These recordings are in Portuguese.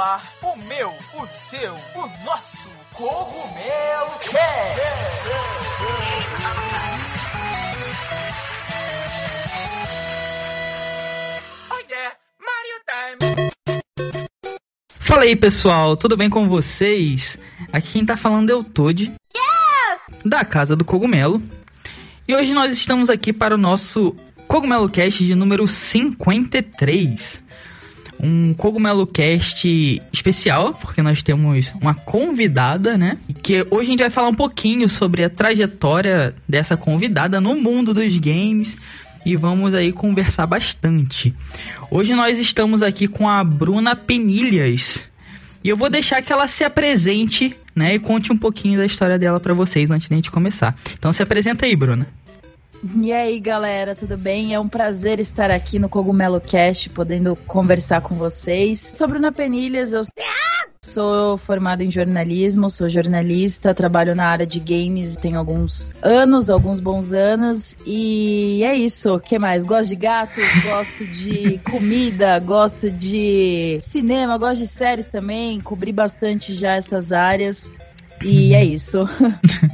ar o meu, o seu, o nosso Cogumelo Cast. Oh yeah, Mario Time. Fala aí pessoal, tudo bem com vocês? Aqui quem tá falando é o Toad, da Casa do Cogumelo. E hoje nós estamos aqui para o nosso Cogumelo Cast de número 53 um Cogumelo Cast especial, porque nós temos uma convidada, né? Que hoje a gente vai falar um pouquinho sobre a trajetória dessa convidada no mundo dos games e vamos aí conversar bastante. Hoje nós estamos aqui com a Bruna Penilhas. E eu vou deixar que ela se apresente, né, e conte um pouquinho da história dela para vocês antes de a gente começar. Então se apresenta aí, Bruna. E aí, galera, tudo bem? É um prazer estar aqui no Cogumelo Cast, podendo conversar com vocês. Sou Bruna Penilhas, eu sou formada em jornalismo, sou jornalista, trabalho na área de games tem alguns anos, alguns bons anos. E é isso. O que mais? Gosto de gatos, gosto de comida, gosto de cinema, gosto de séries também. Cobri bastante já essas áreas. E é isso.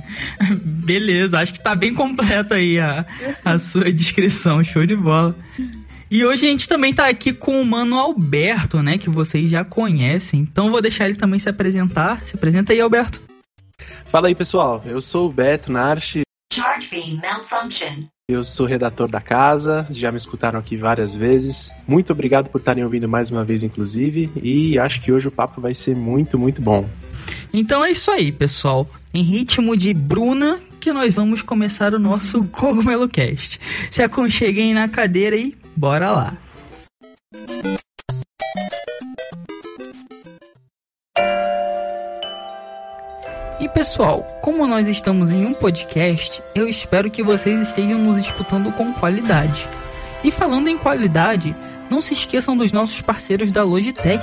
Beleza, acho que tá bem completa aí a, a sua descrição, show de bola. E hoje a gente também tá aqui com o mano Alberto, né, que vocês já conhecem. Então vou deixar ele também se apresentar. Se apresenta aí, Alberto. Fala aí, pessoal. Eu sou o Beto Narchi. Charge beam malfunction. Eu sou redator da casa, já me escutaram aqui várias vezes. Muito obrigado por estarem ouvindo mais uma vez, inclusive, e acho que hoje o papo vai ser muito, muito bom. Então é isso aí, pessoal. Em ritmo de Bruna, que nós vamos começar o nosso Cogumelo Cast. Se aconcheguem na cadeira e bora lá. E pessoal, como nós estamos em um podcast, eu espero que vocês estejam nos escutando com qualidade. E falando em qualidade, não se esqueçam dos nossos parceiros da Logitech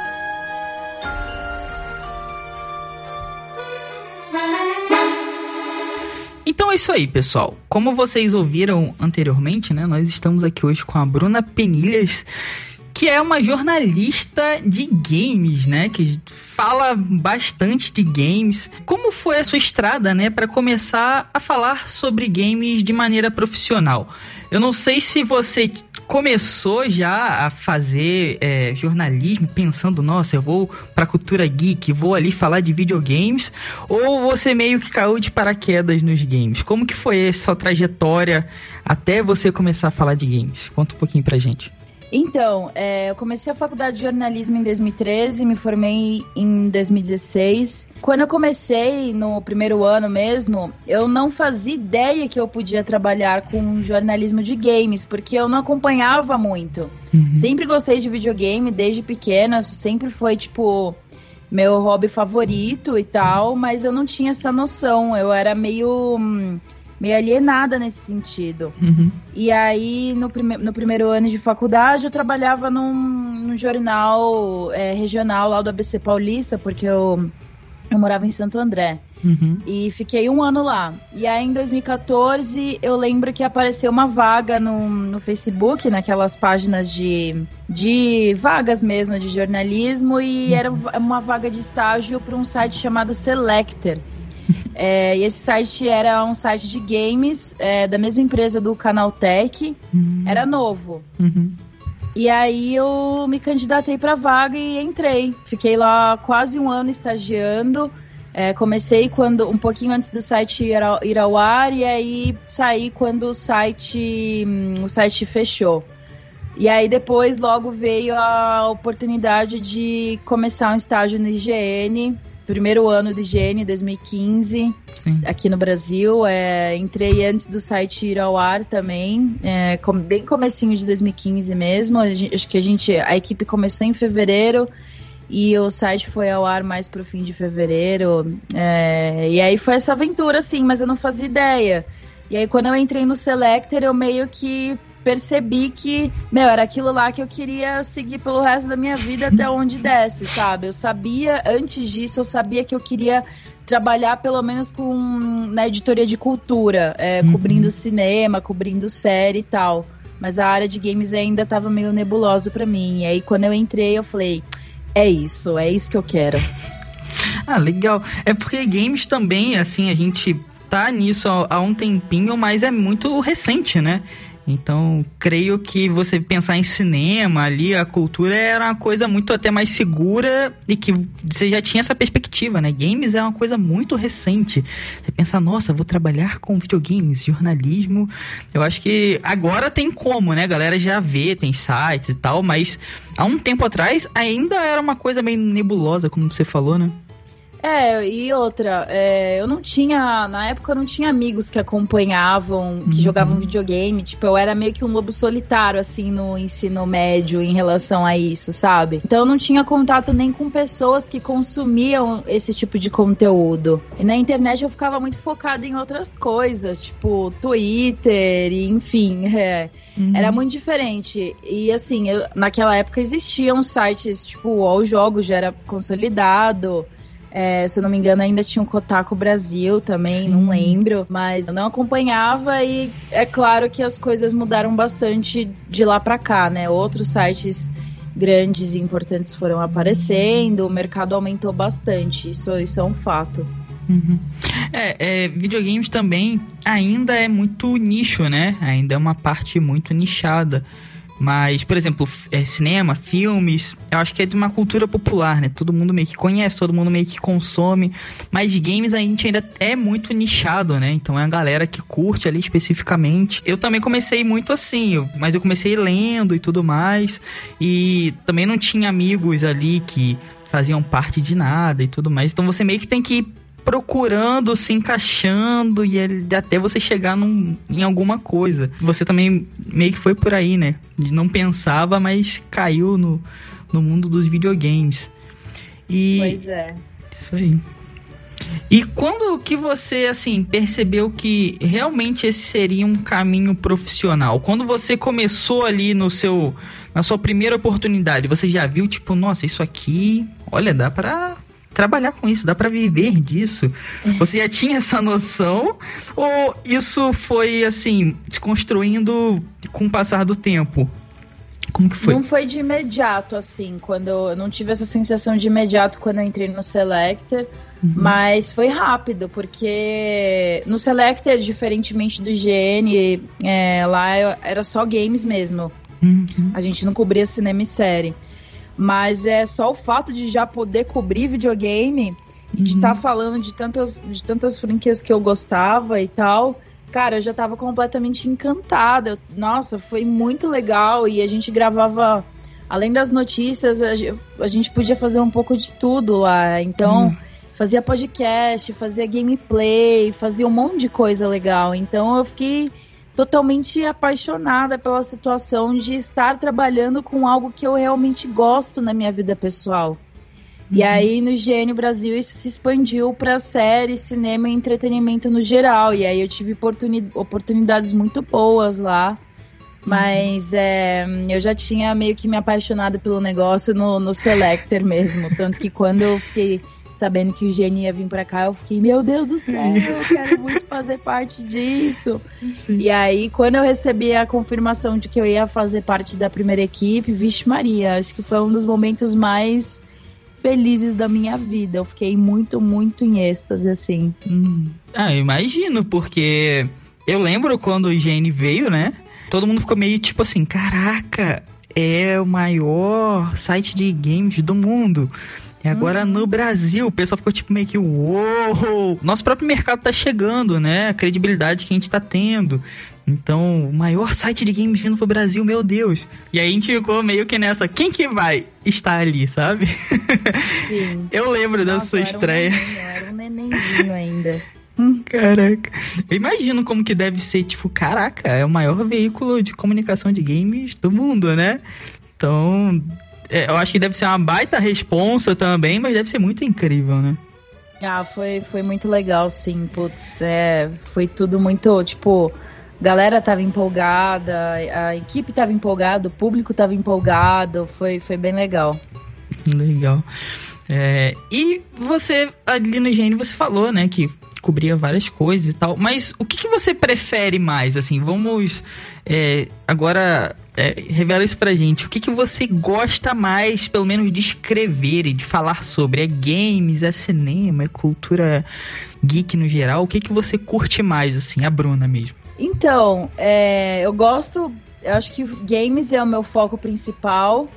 É isso aí, pessoal. Como vocês ouviram anteriormente, né? Nós estamos aqui hoje com a Bruna Penilhas, que é uma jornalista de games, né? Que fala bastante de games. Como foi a sua estrada, né, para começar a falar sobre games de maneira profissional? Eu não sei se você começou já a fazer é, jornalismo pensando, nossa, eu vou pra cultura geek, vou ali falar de videogames, ou você meio que caiu de paraquedas nos games? Como que foi essa sua trajetória até você começar a falar de games? Conta um pouquinho pra gente. Então, é, eu comecei a faculdade de jornalismo em 2013, me formei em 2016. Quando eu comecei no primeiro ano mesmo, eu não fazia ideia que eu podia trabalhar com jornalismo de games, porque eu não acompanhava muito. Uhum. Sempre gostei de videogame desde pequena, sempre foi tipo meu hobby favorito e tal, mas eu não tinha essa noção. Eu era meio. Meio alienada nesse sentido. Uhum. E aí, no, prime no primeiro ano de faculdade, eu trabalhava num, num jornal é, regional lá do ABC Paulista, porque eu, eu morava em Santo André. Uhum. E fiquei um ano lá. E aí, em 2014, eu lembro que apareceu uma vaga no, no Facebook, naquelas páginas de, de vagas mesmo, de jornalismo, e uhum. era uma vaga de estágio para um site chamado Selector. É, e esse site era um site de games é, da mesma empresa do Canaltech. Uhum. Era novo. Uhum. E aí eu me candidatei para vaga e entrei. Fiquei lá quase um ano estagiando. É, comecei quando um pouquinho antes do site ir ao, ir ao ar e aí saí quando o site hum, o site fechou. E aí depois logo veio a oportunidade de começar um estágio no IGN primeiro ano de higiene, 2015, Sim. aqui no Brasil. É, entrei antes do site ir ao ar também, é, com, bem comecinho de 2015 mesmo. Gente, acho que a gente, a equipe começou em fevereiro e o site foi ao ar mais pro fim de fevereiro. É, e aí foi essa aventura, assim, mas eu não fazia ideia. E aí quando eu entrei no Selector, eu meio que percebi que, meu, era aquilo lá que eu queria seguir pelo resto da minha vida até onde desce, sabe? Eu sabia, antes disso, eu sabia que eu queria trabalhar pelo menos com na editoria de cultura, é, uhum. cobrindo cinema, cobrindo série e tal. Mas a área de games ainda estava meio nebulosa para mim. E aí quando eu entrei, eu falei, é isso, é isso que eu quero. Ah, legal. É porque games também, assim, a gente tá nisso há, há um tempinho, mas é muito recente, né? Então, creio que você pensar em cinema ali, a cultura era uma coisa muito até mais segura e que você já tinha essa perspectiva, né? Games é uma coisa muito recente. Você pensa, nossa, vou trabalhar com videogames, jornalismo. Eu acho que agora tem como, né? A galera já vê, tem sites e tal, mas há um tempo atrás ainda era uma coisa meio nebulosa, como você falou, né? É, e outra, é, eu não tinha, na época eu não tinha amigos que acompanhavam, que uhum. jogavam videogame, tipo, eu era meio que um lobo solitário, assim, no ensino médio em relação a isso, sabe? Então eu não tinha contato nem com pessoas que consumiam esse tipo de conteúdo. E na internet eu ficava muito focada em outras coisas, tipo, Twitter, e, enfim, é. Uhum. Era muito diferente. E assim, eu, naquela época existiam sites, tipo, o All Jogos já era consolidado. É, se eu não me engano, ainda tinha um Kotaku Brasil também, Sim. não lembro. Mas eu não acompanhava e é claro que as coisas mudaram bastante de lá para cá, né? Outros sites grandes e importantes foram aparecendo, o mercado aumentou bastante. Isso, isso é um fato. Uhum. É, é, videogames também ainda é muito nicho, né? Ainda é uma parte muito nichada. Mas, por exemplo, é, cinema, filmes, eu acho que é de uma cultura popular, né? Todo mundo meio que conhece, todo mundo meio que consome. Mas games a gente ainda é muito nichado, né? Então é a galera que curte ali especificamente. Eu também comecei muito assim, mas eu comecei lendo e tudo mais. E também não tinha amigos ali que faziam parte de nada e tudo mais. Então você meio que tem que procurando, se encaixando e até você chegar num, em alguma coisa. Você também meio que foi por aí, né? Não pensava, mas caiu no, no mundo dos videogames. E pois é. Isso aí. E quando que você assim percebeu que realmente esse seria um caminho profissional? Quando você começou ali no seu na sua primeira oportunidade, você já viu tipo, nossa, isso aqui, olha, dá para trabalhar com isso, dá para viver disso. Você já tinha essa noção ou isso foi assim, se construindo com o passar do tempo? Como que foi? Não foi de imediato, assim, quando eu não tive essa sensação de imediato quando eu entrei no Selector, uhum. mas foi rápido, porque no Selector, diferentemente do GN, é, lá era só games mesmo. Uhum. A gente não cobria cinema e série. Mas é só o fato de já poder cobrir videogame e de estar uhum. tá falando de tantas, de tantas franquias que eu gostava e tal. Cara, eu já tava completamente encantada. Nossa, foi muito legal. E a gente gravava, além das notícias, a gente podia fazer um pouco de tudo lá. Então, uhum. fazia podcast, fazia gameplay, fazia um monte de coisa legal. Então, eu fiquei totalmente apaixonada pela situação de estar trabalhando com algo que eu realmente gosto na minha vida pessoal. Uhum. E aí no Gênio Brasil isso se expandiu para série, cinema e entretenimento no geral. E aí eu tive oportuni oportunidades muito boas lá. Mas uhum. é, eu já tinha meio que me apaixonado pelo negócio no, no Selector mesmo. Tanto que quando eu fiquei sabendo que o Gene ia vir pra cá, eu fiquei, meu Deus do céu, eu quero muito fazer parte disso. Sim. E aí, quando eu recebi a confirmação de que eu ia fazer parte da primeira equipe, vixe Maria, acho que foi um dos momentos mais felizes da minha vida. Eu fiquei muito, muito em êxtase, assim. Hum. Ah, eu imagino, porque eu lembro quando o Gene veio, né? Todo mundo ficou meio tipo assim, caraca, é o maior site de games do mundo. E agora uhum. no Brasil, o pessoal ficou tipo meio que, uou! Nosso próprio mercado tá chegando, né? A credibilidade que a gente tá tendo. Então, o maior site de games vindo pro Brasil, meu Deus. E aí a gente ficou meio que nessa, quem que vai estar ali, sabe? Sim. Eu lembro Nossa, da sua estreia. Um era um nenenzinho ainda. Caraca. Eu imagino como que deve ser, tipo, caraca, é o maior veículo de comunicação de games do mundo, né? Então, eu acho que deve ser uma baita responsa também, mas deve ser muito incrível, né? Ah, foi, foi muito legal, sim. Putz, é, foi tudo muito, tipo, galera tava empolgada, a equipe tava empolgada, o público tava empolgado, foi, foi bem legal. Legal. É, e você, ali no IGN, você falou, né, que cobria várias coisas e tal, mas o que, que você prefere mais, assim, vamos é, agora é, revela isso pra gente, o que, que você gosta mais, pelo menos, de escrever e de falar sobre, é games, é cinema, é cultura geek no geral, o que, que você curte mais, assim, a Bruna mesmo? Então, é, eu gosto, eu acho que games é o meu foco principal,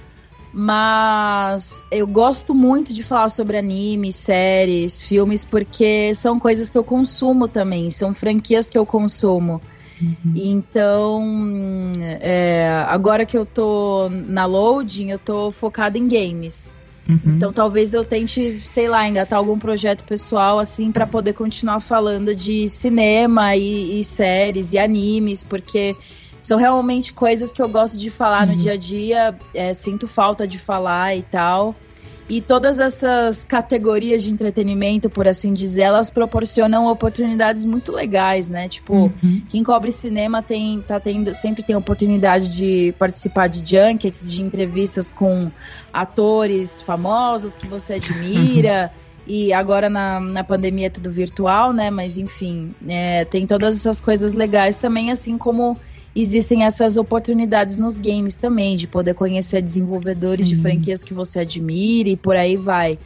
mas eu gosto muito de falar sobre animes, séries, filmes, porque são coisas que eu consumo também, são franquias que eu consumo. Uhum. Então, é, agora que eu tô na loading, eu tô focada em games. Uhum. Então, talvez eu tente, sei lá, engatar algum projeto pessoal, assim, para poder continuar falando de cinema e, e séries e animes, porque são realmente coisas que eu gosto de falar uhum. no dia a dia, é, sinto falta de falar e tal. E todas essas categorias de entretenimento, por assim dizer, elas proporcionam oportunidades muito legais, né? Tipo, uhum. quem cobre cinema tem, tá tendo, sempre tem oportunidade de participar de junkets, de entrevistas com atores famosos que você admira. Uhum. E agora na, na pandemia é tudo virtual, né? Mas enfim, é, tem todas essas coisas legais também, assim como existem essas oportunidades nos games também, de poder conhecer desenvolvedores Sim. de franquias que você admira e por aí vai.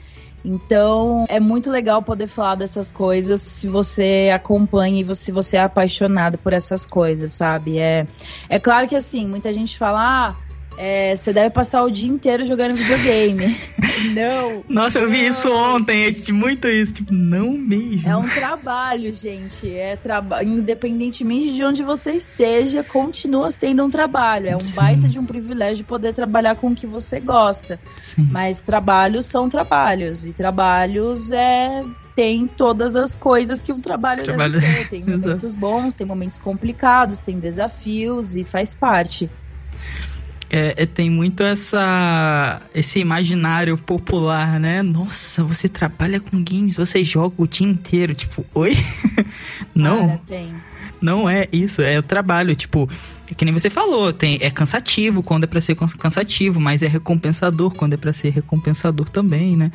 Então, é muito legal poder falar dessas coisas se você acompanha e se você é apaixonado por essas coisas, sabe? É, é claro que assim, muita gente fala, ah, é, você deve passar o dia inteiro jogando videogame. não. Nossa, eu vi não. isso ontem, é muito isso, tipo, não mesmo. É um trabalho, gente. É trabalho. Independentemente de onde você esteja, continua sendo um trabalho. É um Sim. baita de um privilégio poder trabalhar com o que você gosta. Sim. Mas trabalhos são trabalhos. E trabalhos é tem todas as coisas que um trabalho, trabalho... deve ter. Tem momentos bons, tem momentos complicados, tem desafios e faz parte é, é, tem muito essa esse imaginário popular, né? Nossa, você trabalha com games, você joga o dia inteiro, tipo, oi? não. Cara, tem. Não é isso, é o trabalho, tipo, é que nem você falou, tem é cansativo quando é para ser cansativo, mas é recompensador quando é para ser recompensador também, né?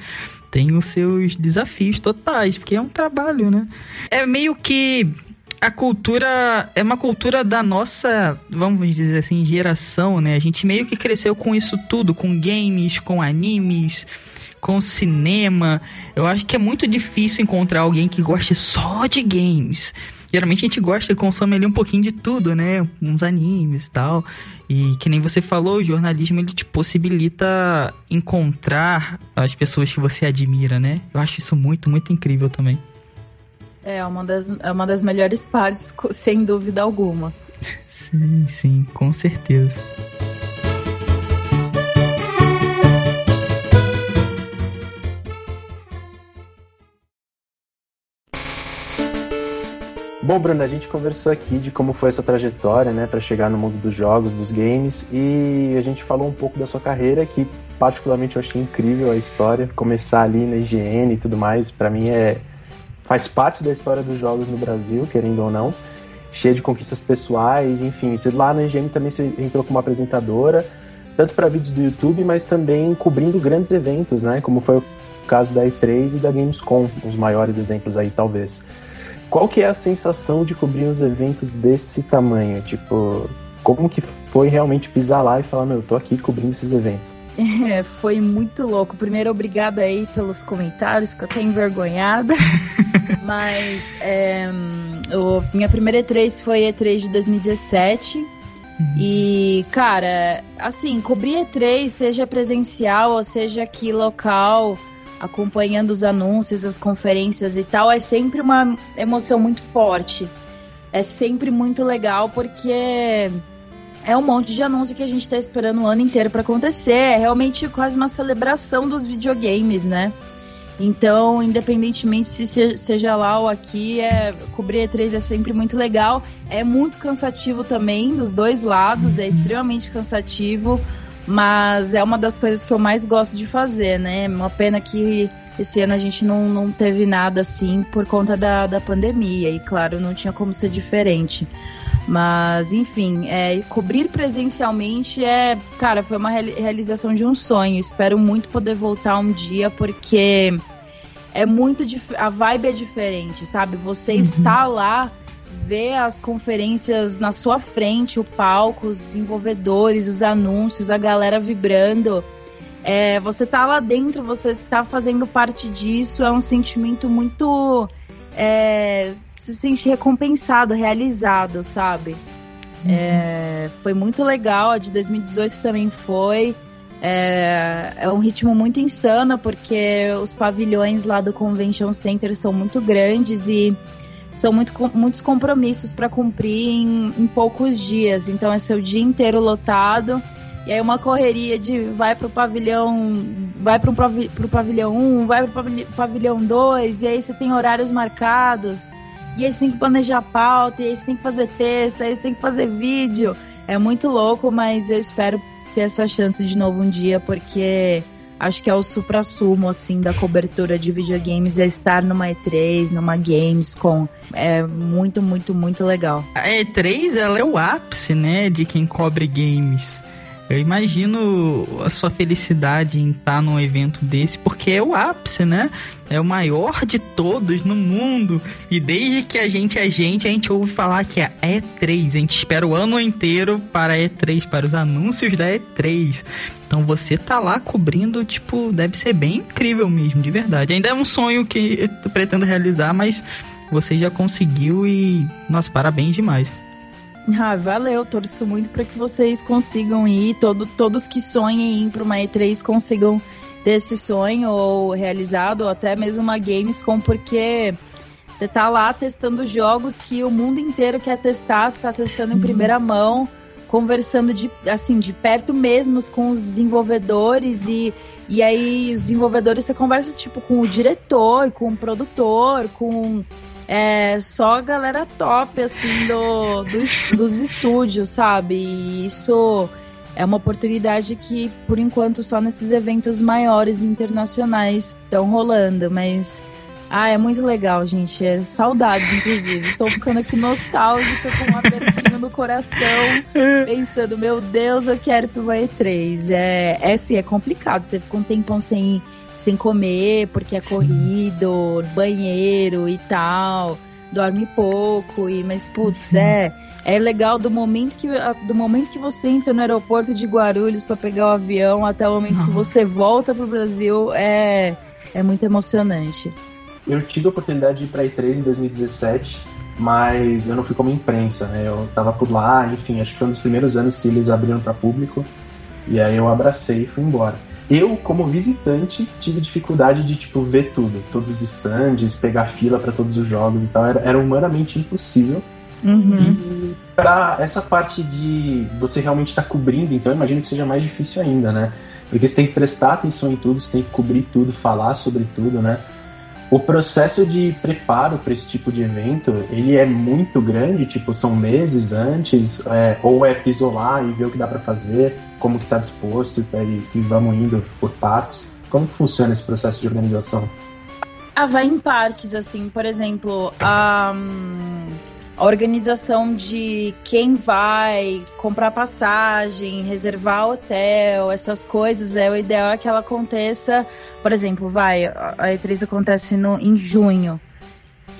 Tem os seus desafios totais, porque é um trabalho, né? É meio que a cultura é uma cultura da nossa, vamos dizer assim, geração, né? A gente meio que cresceu com isso tudo, com games, com animes, com cinema. Eu acho que é muito difícil encontrar alguém que goste só de games. Geralmente a gente gosta, consome ali um pouquinho de tudo, né? Uns animes e tal. E que nem você falou, o jornalismo ele te possibilita encontrar as pessoas que você admira, né? Eu acho isso muito, muito incrível também. É uma das, é uma das melhores partes, sem dúvida alguma. Sim, sim, com certeza. Bom, Bruno, a gente conversou aqui de como foi essa trajetória, né, para chegar no mundo dos jogos, dos games, e a gente falou um pouco da sua carreira, que particularmente eu achei incrível a história, começar ali na higiene e tudo mais, para mim é faz parte da história dos jogos no Brasil, querendo ou não, cheia de conquistas pessoais, enfim. Você, lá na IGM também você entrou como apresentadora, tanto para vídeos do YouTube, mas também cobrindo grandes eventos, né? Como foi o caso da E3 e da Gamescom, os maiores exemplos aí, talvez. Qual que é a sensação de cobrir uns eventos desse tamanho? Tipo, como que foi realmente pisar lá e falar, meu, eu tô aqui cobrindo esses eventos? É, foi muito louco. Primeiro, obrigada aí pelos comentários, que eu tô envergonhada. Mas é, eu, minha primeira E3 foi E3 de 2017. Uhum. E, cara, assim, cobrir E3, seja presencial ou seja aqui local, acompanhando os anúncios, as conferências e tal, é sempre uma emoção muito forte. É sempre muito legal porque é um monte de anúncio que a gente tá esperando o ano inteiro para acontecer. É realmente quase uma celebração dos videogames, né? Então, independentemente se seja lá ou aqui, é, cobrir E3 é sempre muito legal. É muito cansativo também, dos dois lados, é extremamente cansativo, mas é uma das coisas que eu mais gosto de fazer, né? Uma pena que Esse ano a gente não, não teve nada assim por conta da, da pandemia. E claro, não tinha como ser diferente. Mas, enfim, é, cobrir presencialmente é, cara, foi uma realização de um sonho. Espero muito poder voltar um dia, porque é muito a vibe é diferente, sabe? Você uhum. está lá, vê as conferências na sua frente, o palco, os desenvolvedores, os anúncios, a galera vibrando. É, você tá lá dentro, você tá fazendo parte disso, é um sentimento muito. É, se sente recompensado, realizado, sabe? Uhum. É, foi muito legal, a de 2018 também foi. É, é, um ritmo muito insano, porque os pavilhões lá do Convention Center são muito grandes e são muito, muitos compromissos para cumprir em, em, poucos dias. Então é seu dia inteiro lotado. E aí uma correria de vai pro pavilhão, vai pro, pro pavilhão 1, vai pro pavilhão 2, e aí você tem horários marcados. E você tem que planejar pauta, e você tem que fazer texto, aí você tem que fazer vídeo. É muito louco, mas eu espero ter essa chance de novo um dia, porque acho que é o supra-sumo, assim, da cobertura de videogames, é estar numa E3, numa Gamescom. É muito, muito, muito legal. A E3, ela é o ápice, né, de quem cobre games. Eu imagino a sua felicidade em estar num evento desse, porque é o ápice, né? É o maior de todos no mundo. E desde que a gente é gente, a gente ouve falar que é E3. A gente espera o ano inteiro para a E3, para os anúncios da E3. Então você tá lá cobrindo, tipo, deve ser bem incrível mesmo, de verdade. Ainda é um sonho que eu pretendo realizar, mas você já conseguiu e, nossa, parabéns demais. Ah, valeu, torço muito para que vocês consigam ir, todo, todos que sonhem ir para uma E3 consigam ter esse sonho ou realizado, ou até mesmo uma Gamescom, porque você tá lá testando jogos que o mundo inteiro quer testar, você tá testando Sim. em primeira mão, conversando de assim, de perto mesmo com os desenvolvedores e e aí os desenvolvedores você conversa tipo com o diretor, com o produtor, com é só galera top, assim, do, do, dos estúdios, sabe? E isso é uma oportunidade que, por enquanto, só nesses eventos maiores internacionais estão rolando, mas. Ah, é muito legal, gente. É saudades, inclusive. Estou ficando aqui nostálgica com um apertinho no coração, pensando, meu Deus, eu quero ir pro E3. É, é sim, é complicado. Você fica um tempão sem sem comer, porque é Sim. corrido, banheiro e tal, dorme pouco, e mas putz, Sim. é é legal do momento que do momento que você entra no aeroporto de Guarulhos para pegar o avião até o momento que você volta pro Brasil é é muito emocionante. Eu tive a oportunidade de ir para E3 em 2017, mas eu não fui como imprensa, né? Eu tava por lá, enfim, acho que foi um dos primeiros anos que eles abriram para público. E aí eu abracei e fui embora. Eu, como visitante, tive dificuldade de, tipo, ver tudo. Todos os stands, pegar fila para todos os jogos e tal. Era, era humanamente impossível. Uhum. E pra essa parte de você realmente estar tá cobrindo, então eu imagino que seja mais difícil ainda, né? Porque você tem que prestar atenção em tudo, você tem que cobrir tudo, falar sobre tudo, né? O processo de preparo para esse tipo de evento, ele é muito grande, tipo, são meses antes, é, ou é isolar e ver o que dá para fazer, como que está disposto e, e vamos indo por partes. Como que funciona esse processo de organização? Ah, vai em partes, assim, por exemplo, a, a organização de quem vai comprar passagem, reservar hotel, essas coisas, é o ideal é que ela aconteça, por exemplo, vai, a E3 acontece no, em junho.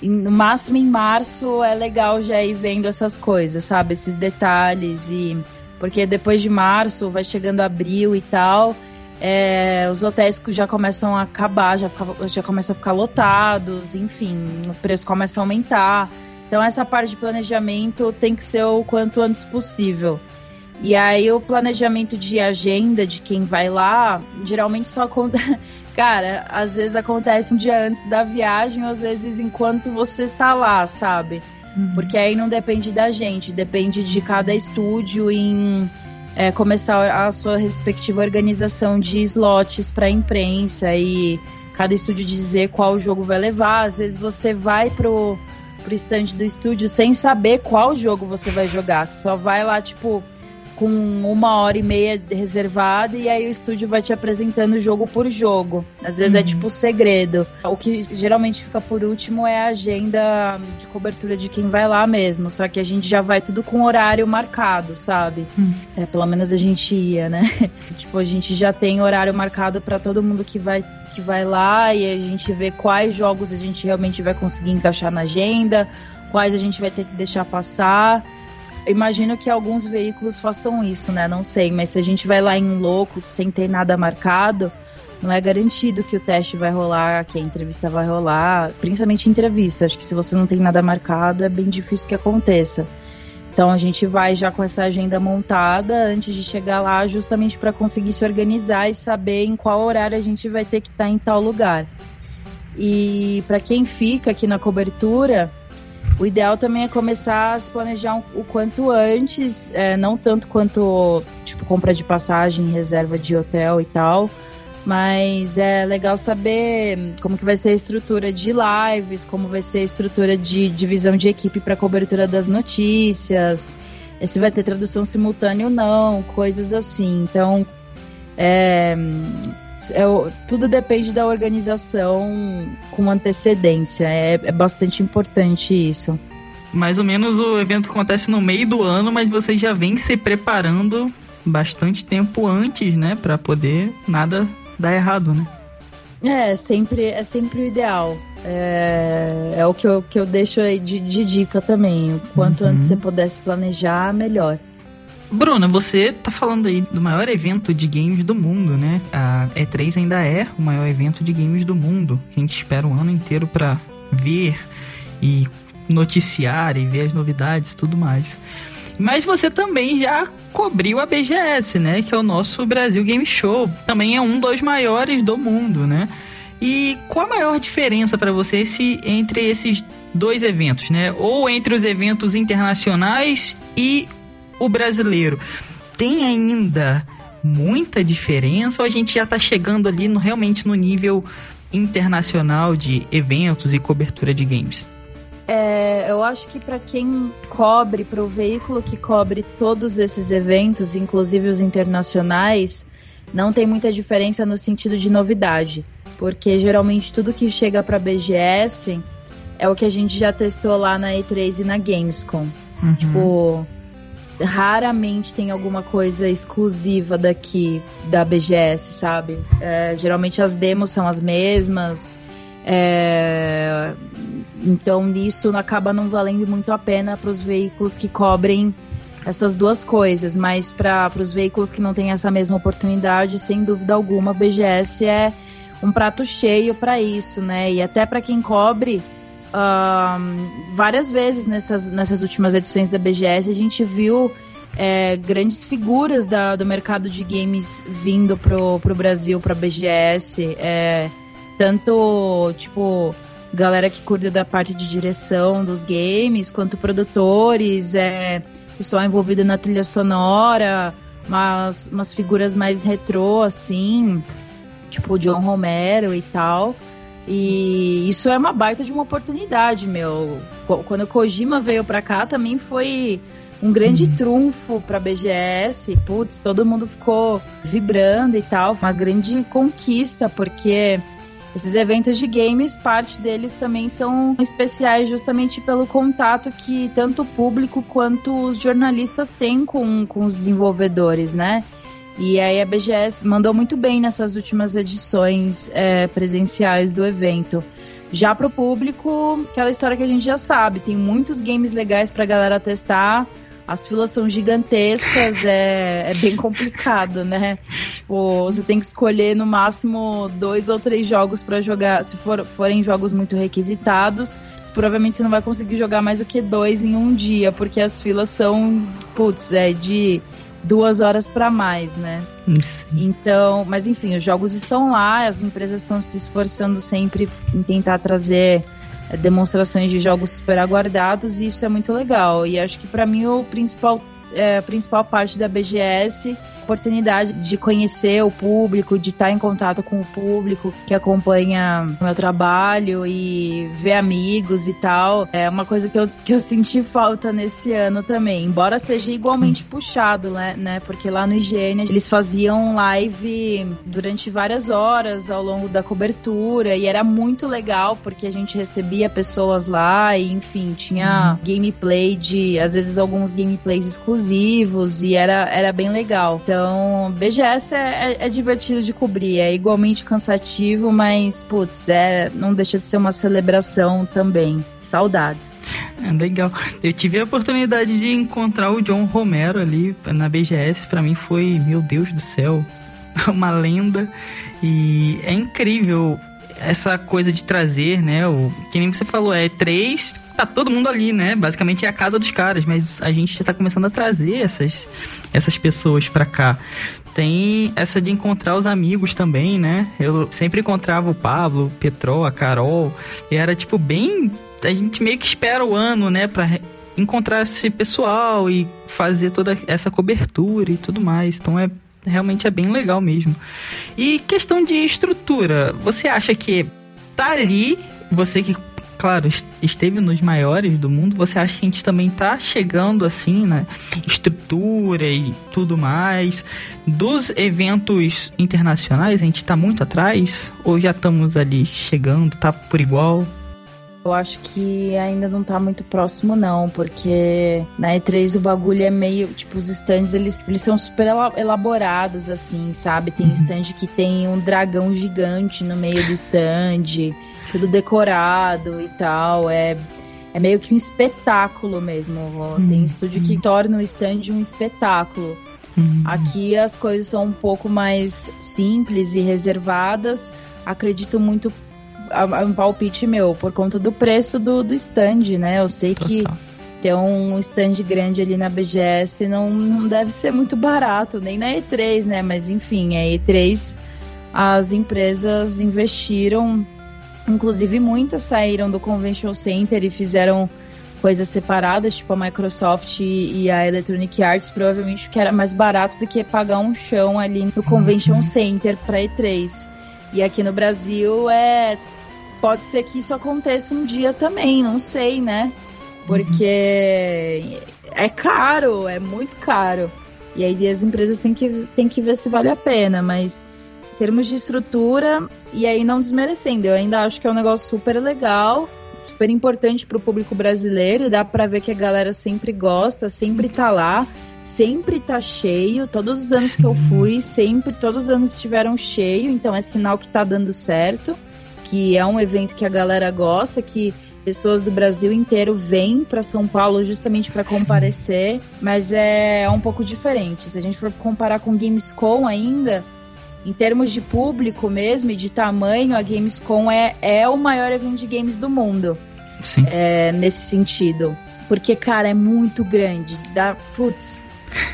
No máximo em março é legal já ir vendo essas coisas, sabe? Esses detalhes e porque depois de março vai chegando abril e tal, é, os hotéis já começam a acabar, já, já começam a ficar lotados, enfim, o preço começa a aumentar. Então essa parte de planejamento tem que ser o quanto antes possível. E aí o planejamento de agenda de quem vai lá, geralmente só acontece. Cara, às vezes acontece um dia antes da viagem, ou às vezes enquanto você tá lá, sabe? Uhum. Porque aí não depende da gente, depende de cada estúdio em é, começar a sua respectiva organização de slots para imprensa e cada estúdio dizer qual jogo vai levar. Às vezes você vai pro, pro stand do estúdio sem saber qual jogo você vai jogar. Você só vai lá, tipo, com uma hora e meia reservada e aí o estúdio vai te apresentando jogo por jogo. Às vezes é uhum. é tipo segredo. O que geralmente fica por último é a agenda de cobertura de quem vai lá mesmo. Só que a gente já vai tudo com horário marcado, sabe? Uhum. É, pelo menos a gente ia, né? tipo, a gente já tem horário marcado para todo mundo que vai que vai lá e a gente vê quais jogos a gente realmente vai conseguir encaixar na agenda, quais a gente vai ter que deixar passar imagino que alguns veículos façam isso, né? Não sei, mas se a gente vai lá em louco sem ter nada marcado, não é garantido que o teste vai rolar, que a entrevista vai rolar, principalmente entrevista. Acho que se você não tem nada marcado, é bem difícil que aconteça. Então a gente vai já com essa agenda montada antes de chegar lá, justamente para conseguir se organizar e saber em qual horário a gente vai ter que estar tá em tal lugar. E para quem fica aqui na cobertura, o ideal também é começar a se planejar o quanto antes, é, não tanto quanto tipo compra de passagem, reserva de hotel e tal, mas é legal saber como que vai ser a estrutura de lives, como vai ser a estrutura de divisão de equipe para cobertura das notícias, se vai ter tradução simultânea ou não, coisas assim. Então, é, é, tudo depende da organização com antecedência. É, é bastante importante isso. Mais ou menos o evento acontece no meio do ano, mas você já vem se preparando bastante tempo antes, né? para poder nada dar errado, né? É, sempre, é sempre o ideal. É, é o que eu, que eu deixo aí de, de dica também. Quanto uhum. antes você pudesse planejar, melhor. Bruna, você tá falando aí do maior evento de games do mundo, né? A E3 ainda é o maior evento de games do mundo. A gente espera um ano inteiro para ver e noticiar e ver as novidades tudo mais. Mas você também já cobriu a BGS, né? Que é o nosso Brasil Game Show. Também é um dos maiores do mundo, né? E qual a maior diferença para você esse, entre esses dois eventos, né? Ou entre os eventos internacionais e o brasileiro tem ainda muita diferença ou a gente já está chegando ali no, realmente no nível internacional de eventos e cobertura de games? É, eu acho que para quem cobre, para o veículo que cobre todos esses eventos, inclusive os internacionais, não tem muita diferença no sentido de novidade, porque geralmente tudo que chega para BGS é o que a gente já testou lá na E3 e na Gamescom. Uhum. Tipo, raramente tem alguma coisa exclusiva daqui da BGS, sabe? É, geralmente as demos são as mesmas. É, então isso acaba não valendo muito a pena para os veículos que cobrem essas duas coisas, mas para os veículos que não têm essa mesma oportunidade, sem dúvida alguma, a BGS é um prato cheio para isso, né? E até para quem cobre várias vezes nessas, nessas últimas edições da BGS a gente viu é, grandes figuras da, do mercado de games vindo pro, pro Brasil, pra BGS. É, tanto, tipo, galera que cuida da parte de direção dos games, quanto produtores, é, pessoal envolvido na trilha sonora, umas, umas figuras mais retrô, assim, tipo John Romero e tal. E isso é uma baita de uma oportunidade, meu. Quando o Kojima veio pra cá também foi um grande uhum. trunfo pra BGS. Putz, todo mundo ficou vibrando e tal. Uma grande conquista, porque esses eventos de games, parte deles também são especiais justamente pelo contato que tanto o público quanto os jornalistas têm com, com os desenvolvedores, né? E aí a BGS mandou muito bem nessas últimas edições é, presenciais do evento. Já pro público, aquela história que a gente já sabe, tem muitos games legais pra galera testar. As filas são gigantescas, é, é bem complicado, né? Tipo, você tem que escolher no máximo dois ou três jogos para jogar, se for, forem jogos muito requisitados provavelmente você não vai conseguir jogar mais do que dois em um dia, porque as filas são, putz, é de duas horas para mais, né? Sim. Então, mas enfim, os jogos estão lá, as empresas estão se esforçando sempre em tentar trazer é, demonstrações de jogos super aguardados e isso é muito legal. E acho que para mim o principal é, a principal parte da BGS oportunidade de conhecer o público, de estar em contato com o público que acompanha o meu trabalho e ver amigos e tal. É uma coisa que eu, que eu senti falta nesse ano também. Embora seja igualmente puxado, né? né? Porque lá no IGN eles faziam live durante várias horas ao longo da cobertura e era muito legal porque a gente recebia pessoas lá e enfim, tinha uhum. gameplay de às vezes alguns gameplays exclusivos e era, era bem legal. Então, BGS é, é, é divertido de cobrir, é igualmente cansativo, mas putz, é, não deixa de ser uma celebração também. Saudades. É, legal. Eu tive a oportunidade de encontrar o John Romero ali na BGS. Para mim foi, meu Deus do céu, uma lenda. E é incrível essa coisa de trazer, né? O, que nem você falou, é três, tá todo mundo ali, né? Basicamente é a casa dos caras, mas a gente já tá começando a trazer essas, essas pessoas pra cá. Tem essa de encontrar os amigos também, né? Eu sempre encontrava o Pablo, o Petrol, a Carol, e era tipo bem. A gente meio que espera o ano, né? Pra encontrar esse pessoal e fazer toda essa cobertura e tudo mais. Então é realmente é bem legal mesmo. E questão de estrutura, você acha que tá ali, você que claro, esteve nos maiores do mundo, você acha que a gente também tá chegando assim, né? Estrutura e tudo mais. Dos eventos internacionais, a gente tá muito atrás? Ou já estamos ali chegando, tá por igual? Eu acho que ainda não tá muito próximo, não, porque na E3 o bagulho é meio. Tipo, os stands eles, eles são super elaborados, assim, sabe? Tem uhum. stand que tem um dragão gigante no meio do stand, tudo decorado e tal. É, é meio que um espetáculo mesmo. Tem uhum. estúdio que torna o stand um espetáculo. Uhum. Aqui as coisas são um pouco mais simples e reservadas. Acredito muito um palpite meu, por conta do preço do, do stand, né? Eu sei Total. que ter um stand grande ali na BGS não, não deve ser muito barato, nem na E3, né? Mas enfim, a E3 as empresas investiram, inclusive muitas saíram do Convention Center e fizeram coisas separadas, tipo a Microsoft e a Electronic Arts, provavelmente que era mais barato do que pagar um chão ali no Convention uhum. Center para E3. E aqui no Brasil é pode ser que isso aconteça um dia também, não sei, né? Porque é caro, é muito caro. E aí as empresas têm que, têm que ver se vale a pena, mas em termos de estrutura, e aí não desmerecendo, eu ainda acho que é um negócio super legal, super importante para o público brasileiro, e dá para ver que a galera sempre gosta, sempre tá lá, sempre tá cheio, todos os anos que eu fui, sempre, todos os anos estiveram cheio, então é sinal que tá dando certo que é um evento que a galera gosta, que pessoas do Brasil inteiro vêm para São Paulo justamente para comparecer, mas é um pouco diferente. Se a gente for comparar com Gamescom ainda, em termos de público mesmo e de tamanho, a Gamescom é, é o maior evento de games do mundo. Sim. É, nesse sentido. Porque, cara, é muito grande. Dá, putz,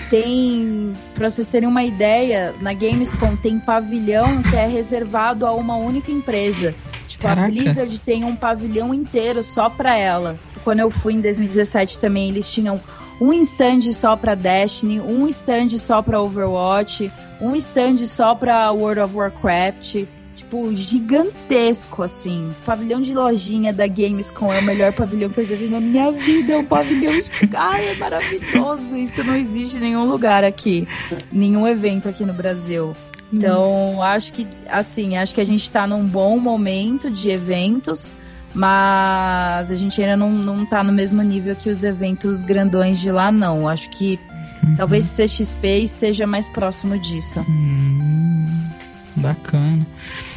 tem, pra vocês terem uma ideia, na Gamescom tem pavilhão que é reservado a uma única empresa. Tipo, Caraca. a Blizzard tem um pavilhão inteiro só pra ela. Quando eu fui em 2017 também, eles tinham um stand só pra Destiny, um stand só pra Overwatch, um stand só pra World of Warcraft. Tipo, gigantesco, assim. O pavilhão de lojinha da Gamescom é o melhor pavilhão que eu já vi na minha vida. É um pavilhão de... Ai, é maravilhoso. Isso não existe em nenhum lugar aqui. Nenhum evento aqui no Brasil. Então, hum. acho que, assim, acho que a gente está num bom momento de eventos, mas a gente ainda não, não tá no mesmo nível que os eventos grandões de lá, não. Acho que uhum. talvez CXP esteja mais próximo disso. Hum, bacana.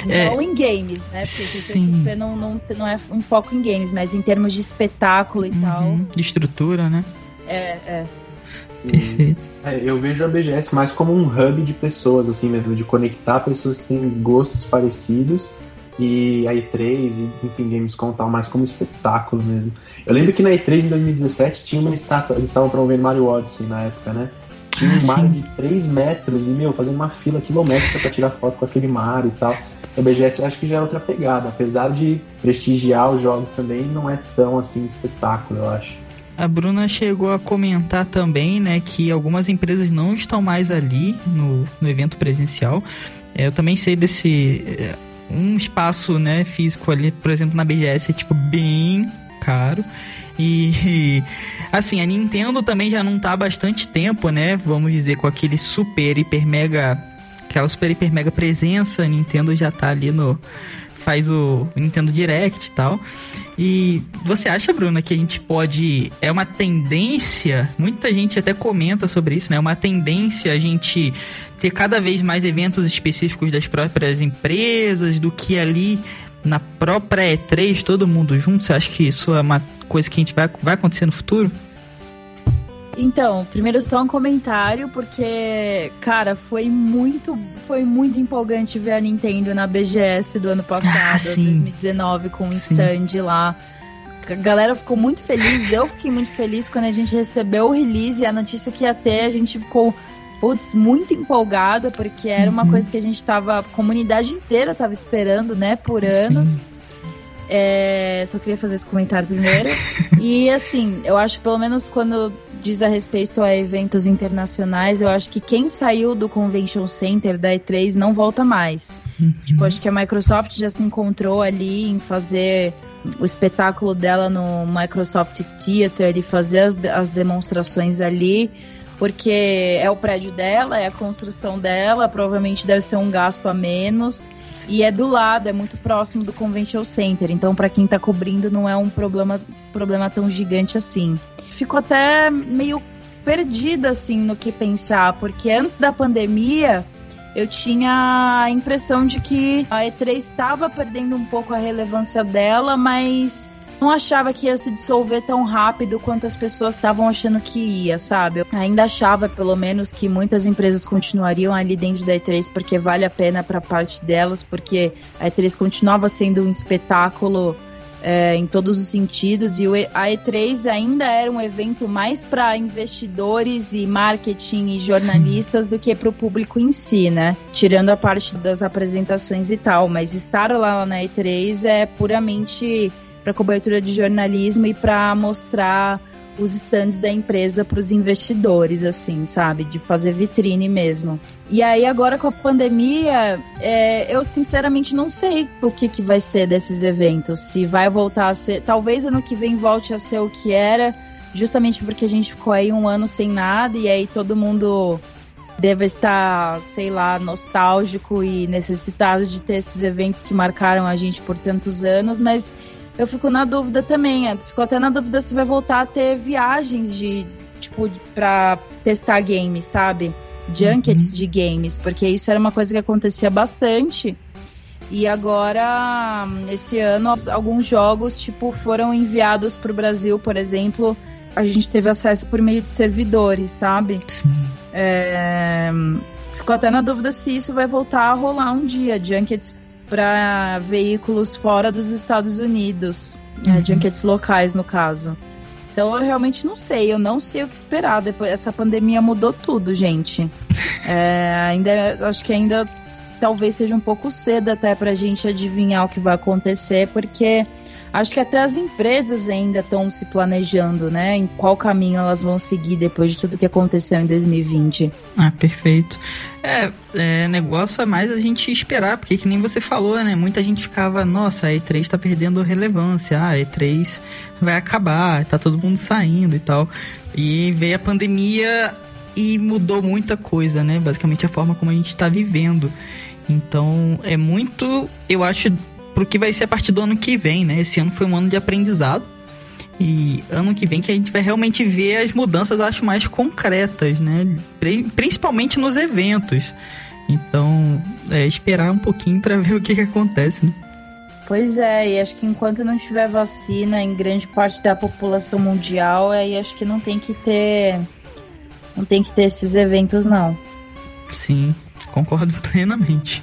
Não é, em games, né? Porque sim. CXP não, não, não é um foco em games, mas em termos de espetáculo e uhum. tal. De estrutura, né? É, é. Perfeito. É, eu vejo a BGS mais como um hub de pessoas, assim mesmo, de conectar pessoas que têm gostos parecidos e a E3 e enfim, Gamescom tal, mais como espetáculo mesmo. Eu lembro que na E3 em 2017 tinha uma estátua, eles estavam promovendo Mario Odyssey na época, né? Tinha um ah, Mario de 3 metros e, meu, fazendo uma fila quilométrica para tirar foto com aquele Mario e tal. A BGS eu acho que já é outra pegada, apesar de prestigiar os jogos também, não é tão assim espetáculo, eu acho. a Bruna chegou a comentar também, né, que algumas empresas não estão mais ali no, no evento presencial. É, eu também sei desse um espaço, né, físico ali, por exemplo, na BGS é tipo bem caro. E assim, a Nintendo também já não tá há bastante tempo, né? Vamos dizer, com aquele super, hiper, mega. Aquela super, hiper, mega presença. A Nintendo já tá ali no. Faz o Nintendo Direct e tal. E você acha, Bruna, que a gente pode. É uma tendência, muita gente até comenta sobre isso, né? É uma tendência a gente ter cada vez mais eventos específicos das próprias empresas do que ali na própria E3, todo mundo junto. Você acha que isso é uma coisa que a gente vai, vai acontecer no futuro? Então, primeiro só um comentário, porque, cara, foi muito, foi muito empolgante ver a Nintendo na BGS do ano passado, ah, 2019, com o stand lá. A galera ficou muito feliz, eu fiquei muito feliz quando a gente recebeu o release e a notícia que ia ter, a gente ficou, putz, muito empolgada, porque era uma uhum. coisa que a gente tava, a comunidade inteira tava esperando, né, por anos. É, só queria fazer esse comentário primeiro. e assim, eu acho pelo menos quando diz a respeito a eventos internacionais, eu acho que quem saiu do Convention Center da E3 não volta mais. Uhum. Tipo, acho que a Microsoft já se encontrou ali em fazer o espetáculo dela no Microsoft Theater e fazer as, as demonstrações ali, porque é o prédio dela, é a construção dela, provavelmente deve ser um gasto a menos. E é do lado, é muito próximo do Convention Center. Então, para quem tá cobrindo, não é um problema, problema tão gigante assim fico até meio perdida assim no que pensar, porque antes da pandemia eu tinha a impressão de que a E3 estava perdendo um pouco a relevância dela, mas não achava que ia se dissolver tão rápido quanto as pessoas estavam achando que ia, sabe? Eu ainda achava, pelo menos, que muitas empresas continuariam ali dentro da E3 porque vale a pena para parte delas, porque a E3 continuava sendo um espetáculo é, em todos os sentidos e a E3 ainda era um evento mais para investidores e marketing e jornalistas do que para o público em si, né? Tirando a parte das apresentações e tal, mas estar lá na E3 é puramente para cobertura de jornalismo e para mostrar os stands da empresa para os investidores, assim, sabe? De fazer vitrine mesmo. E aí, agora com a pandemia, é, eu sinceramente não sei o que, que vai ser desses eventos. Se vai voltar a ser. Talvez ano que vem volte a ser o que era, justamente porque a gente ficou aí um ano sem nada e aí todo mundo deve estar, sei lá, nostálgico e necessitado de ter esses eventos que marcaram a gente por tantos anos, mas eu fico na dúvida também. Eu fico até na dúvida se vai voltar a ter viagens de, tipo, pra testar games, sabe? Junkets uhum. de games, porque isso era uma coisa que acontecia bastante. E agora, esse ano, alguns jogos, tipo, foram enviados pro Brasil, por exemplo. A gente teve acesso por meio de servidores, sabe? Sim. É... Fico até na dúvida se isso vai voltar a rolar um dia. Junkets para veículos fora dos Estados Unidos, é, uhum. é, junkets locais no caso. Então eu realmente não sei, eu não sei o que esperar. Depois essa pandemia mudou tudo, gente. É, ainda acho que ainda talvez seja um pouco cedo até para a gente adivinhar o que vai acontecer, porque acho que até as empresas ainda estão se planejando, né? Em qual caminho elas vão seguir depois de tudo que aconteceu em 2020. Ah, perfeito. É, é, negócio é mais a gente esperar, porque que nem você falou, né? Muita gente ficava, nossa, a E3 tá perdendo relevância, ah, a E3 vai acabar, tá todo mundo saindo e tal. E veio a pandemia e mudou muita coisa, né? Basicamente a forma como a gente tá vivendo. Então é muito, eu acho, pro que vai ser a partir do ano que vem, né? Esse ano foi um ano de aprendizado. E ano que vem que a gente vai realmente ver as mudanças, acho, mais concretas, né? Principalmente nos eventos. Então, é esperar um pouquinho para ver o que, que acontece, né? Pois é, e acho que enquanto não tiver vacina em grande parte da população mundial, aí acho que não tem que ter. Não tem que ter esses eventos, não. Sim, concordo plenamente.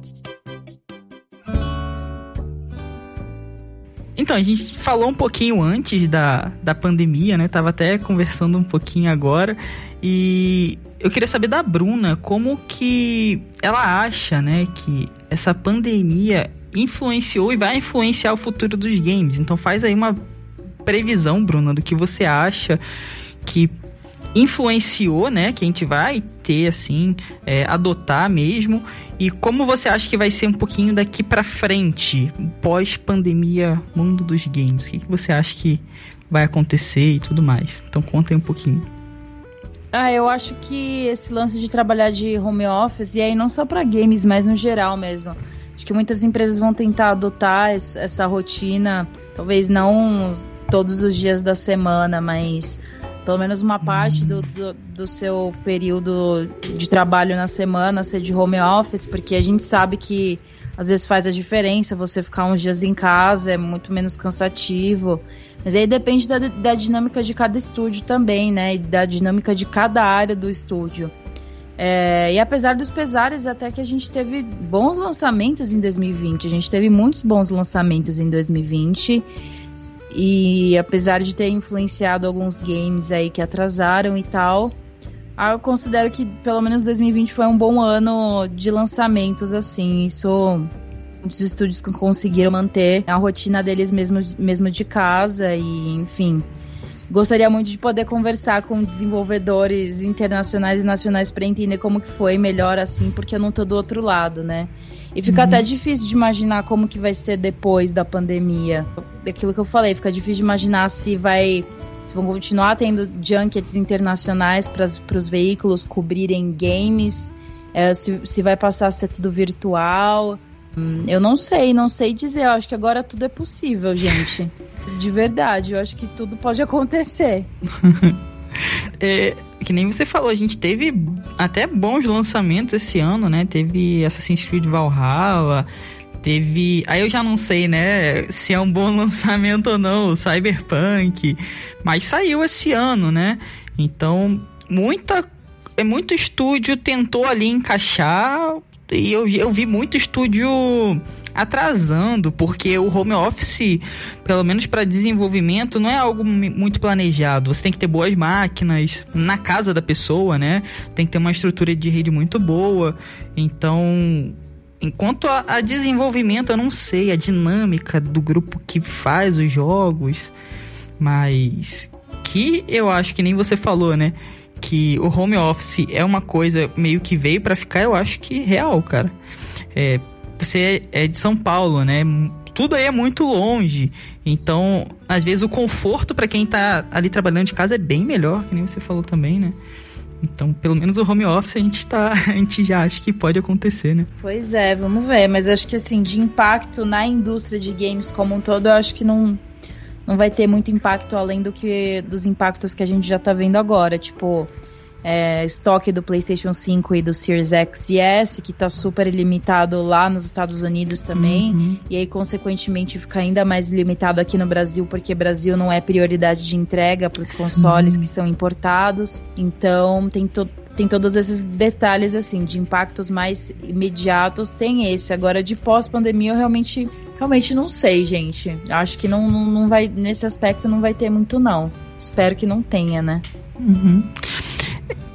Então, a gente falou um pouquinho antes da, da pandemia, né? Tava até conversando um pouquinho agora. E eu queria saber da Bruna como que ela acha, né, que essa pandemia influenciou e vai influenciar o futuro dos games. Então faz aí uma previsão, Bruna, do que você acha que influenciou, né, que a gente vai ter assim, é, adotar mesmo e como você acha que vai ser um pouquinho daqui para frente, pós pandemia, mundo dos games. O que, que você acha que vai acontecer e tudo mais? Então conta aí um pouquinho. Ah, eu acho que esse lance de trabalhar de home office, e aí não só para games, mas no geral mesmo. Acho que muitas empresas vão tentar adotar essa rotina, talvez não todos os dias da semana, mas pelo menos uma parte do, do, do, seu período de trabalho na semana ser de home office, porque a gente sabe que às vezes faz a diferença você ficar uns dias em casa, é muito menos cansativo. Mas aí depende da, da dinâmica de cada estúdio também, né? E da dinâmica de cada área do estúdio. É, e apesar dos pesares, até que a gente teve bons lançamentos em 2020. A gente teve muitos bons lançamentos em 2020. E apesar de ter influenciado alguns games aí que atrasaram e tal, eu considero que pelo menos 2020 foi um bom ano de lançamentos, assim. Isso muitos estúdios que conseguiram manter a rotina deles mesmo, mesmo de casa e, enfim. Gostaria muito de poder conversar com desenvolvedores internacionais e nacionais para entender como que foi melhor assim, porque eu não tô do outro lado, né? E fica uhum. até difícil de imaginar como que vai ser depois da pandemia. Aquilo que eu falei, fica difícil de imaginar se vai se vão continuar tendo junkets internacionais para os veículos cobrirem games, é, se, se vai passar a ser tudo virtual. Hum, eu não sei, não sei dizer. Eu acho que agora tudo é possível, gente. De verdade, eu acho que tudo pode acontecer. é, que nem você falou, a gente teve até bons lançamentos esse ano, né? Teve Assassin's Creed Valhalla, teve. Aí eu já não sei, né? Se é um bom lançamento ou não, Cyberpunk. Mas saiu esse ano, né? Então, muita. É muito estúdio tentou ali encaixar e eu, eu vi muito estúdio atrasando, porque o home office, pelo menos para desenvolvimento, não é algo muito planejado. Você tem que ter boas máquinas na casa da pessoa, né? Tem que ter uma estrutura de rede muito boa. Então, enquanto a, a desenvolvimento, eu não sei a dinâmica do grupo que faz os jogos, mas que eu acho que nem você falou, né? que o home office é uma coisa meio que veio para ficar, eu acho que real, cara. É, você é de São Paulo, né? Tudo aí é muito longe. Então, às vezes o conforto para quem tá ali trabalhando de casa é bem melhor, que nem você falou também, né? Então, pelo menos o home office a gente tá, a gente já acha que pode acontecer, né? Pois é, vamos ver, mas acho que assim, de impacto na indústria de games como um todo, eu acho que não não vai ter muito impacto além do que dos impactos que a gente já tá vendo agora, tipo é, estoque do PlayStation 5 e do Series X e S, que tá super limitado lá nos Estados Unidos também, uhum. e aí, consequentemente, fica ainda mais limitado aqui no Brasil, porque Brasil não é prioridade de entrega para os consoles que são importados. Então, tem, to tem todos esses detalhes, assim, de impactos mais imediatos, tem esse. Agora, de pós-pandemia, eu realmente Realmente não sei, gente. Acho que não, não, não vai. Nesse aspecto não vai ter muito, não. Espero que não tenha, né? Uhum.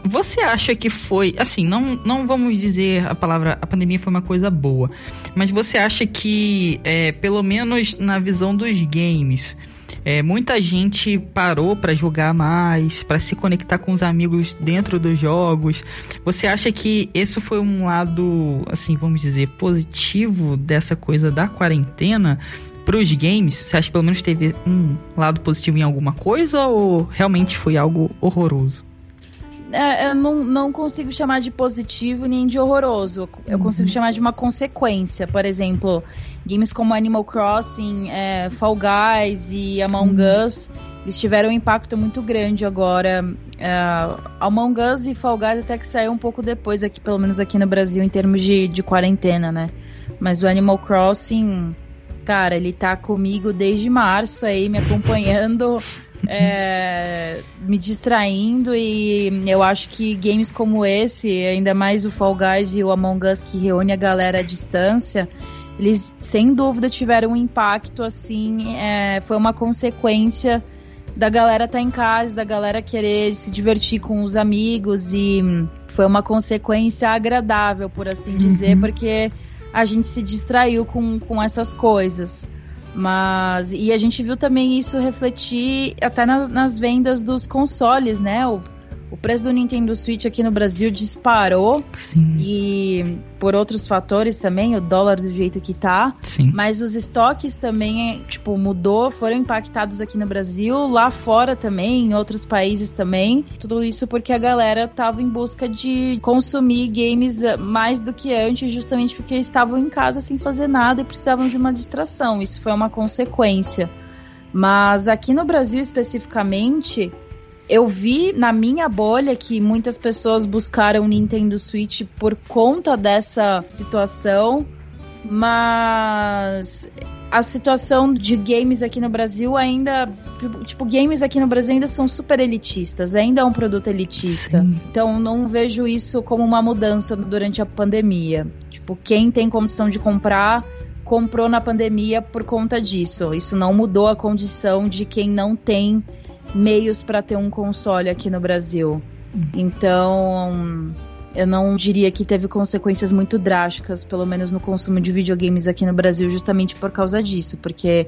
Você acha que foi, assim, não, não vamos dizer a palavra, a pandemia foi uma coisa boa, mas você acha que, é, pelo menos na visão dos games, é, muita gente parou para jogar mais, para se conectar com os amigos dentro dos jogos. Você acha que esse foi um lado, assim, vamos dizer, positivo dessa coisa da quarentena? para os games, você acha que pelo menos teve um lado positivo em alguma coisa ou realmente foi algo horroroso? É, eu não, não consigo chamar de positivo nem de horroroso. Eu uhum. consigo chamar de uma consequência. Por exemplo, games como Animal Crossing, é, Fall Guys e Among uhum. Us, eles tiveram um impacto muito grande agora. É, Among Us e Fall Guys até que saiu um pouco depois, aqui, pelo menos aqui no Brasil, em termos de, de quarentena, né? Mas o Animal Crossing, cara, ele tá comigo desde março aí, me acompanhando. É, me distraindo e eu acho que games como esse, ainda mais o Fall Guys e o Among Us que reúne a galera à distância, eles sem dúvida tiveram um impacto assim, é, foi uma consequência da galera estar tá em casa, da galera querer se divertir com os amigos e foi uma consequência agradável, por assim dizer, uhum. porque a gente se distraiu com, com essas coisas. Mas. E a gente viu também isso refletir até na, nas vendas dos consoles, né? O, o preço do Nintendo Switch aqui no Brasil disparou. Sim. E por outros fatores também, o dólar do jeito que tá. Sim. Mas os estoques também, tipo, mudou, foram impactados aqui no Brasil, lá fora também, em outros países também. Tudo isso porque a galera tava em busca de consumir games eh, mais do que antes, justamente porque eles estavam em casa sem fazer nada e precisavam de uma distração. Isso foi uma consequência. Mas aqui no Brasil especificamente, eu vi na minha bolha que muitas pessoas buscaram o Nintendo Switch por conta dessa situação, mas a situação de games aqui no Brasil ainda. Tipo, games aqui no Brasil ainda são super elitistas, ainda é um produto elitista. Sim. Então não vejo isso como uma mudança durante a pandemia. Tipo, quem tem condição de comprar, comprou na pandemia por conta disso. Isso não mudou a condição de quem não tem meios para ter um console aqui no Brasil. Então, eu não diria que teve consequências muito drásticas, pelo menos no consumo de videogames aqui no Brasil, justamente por causa disso, porque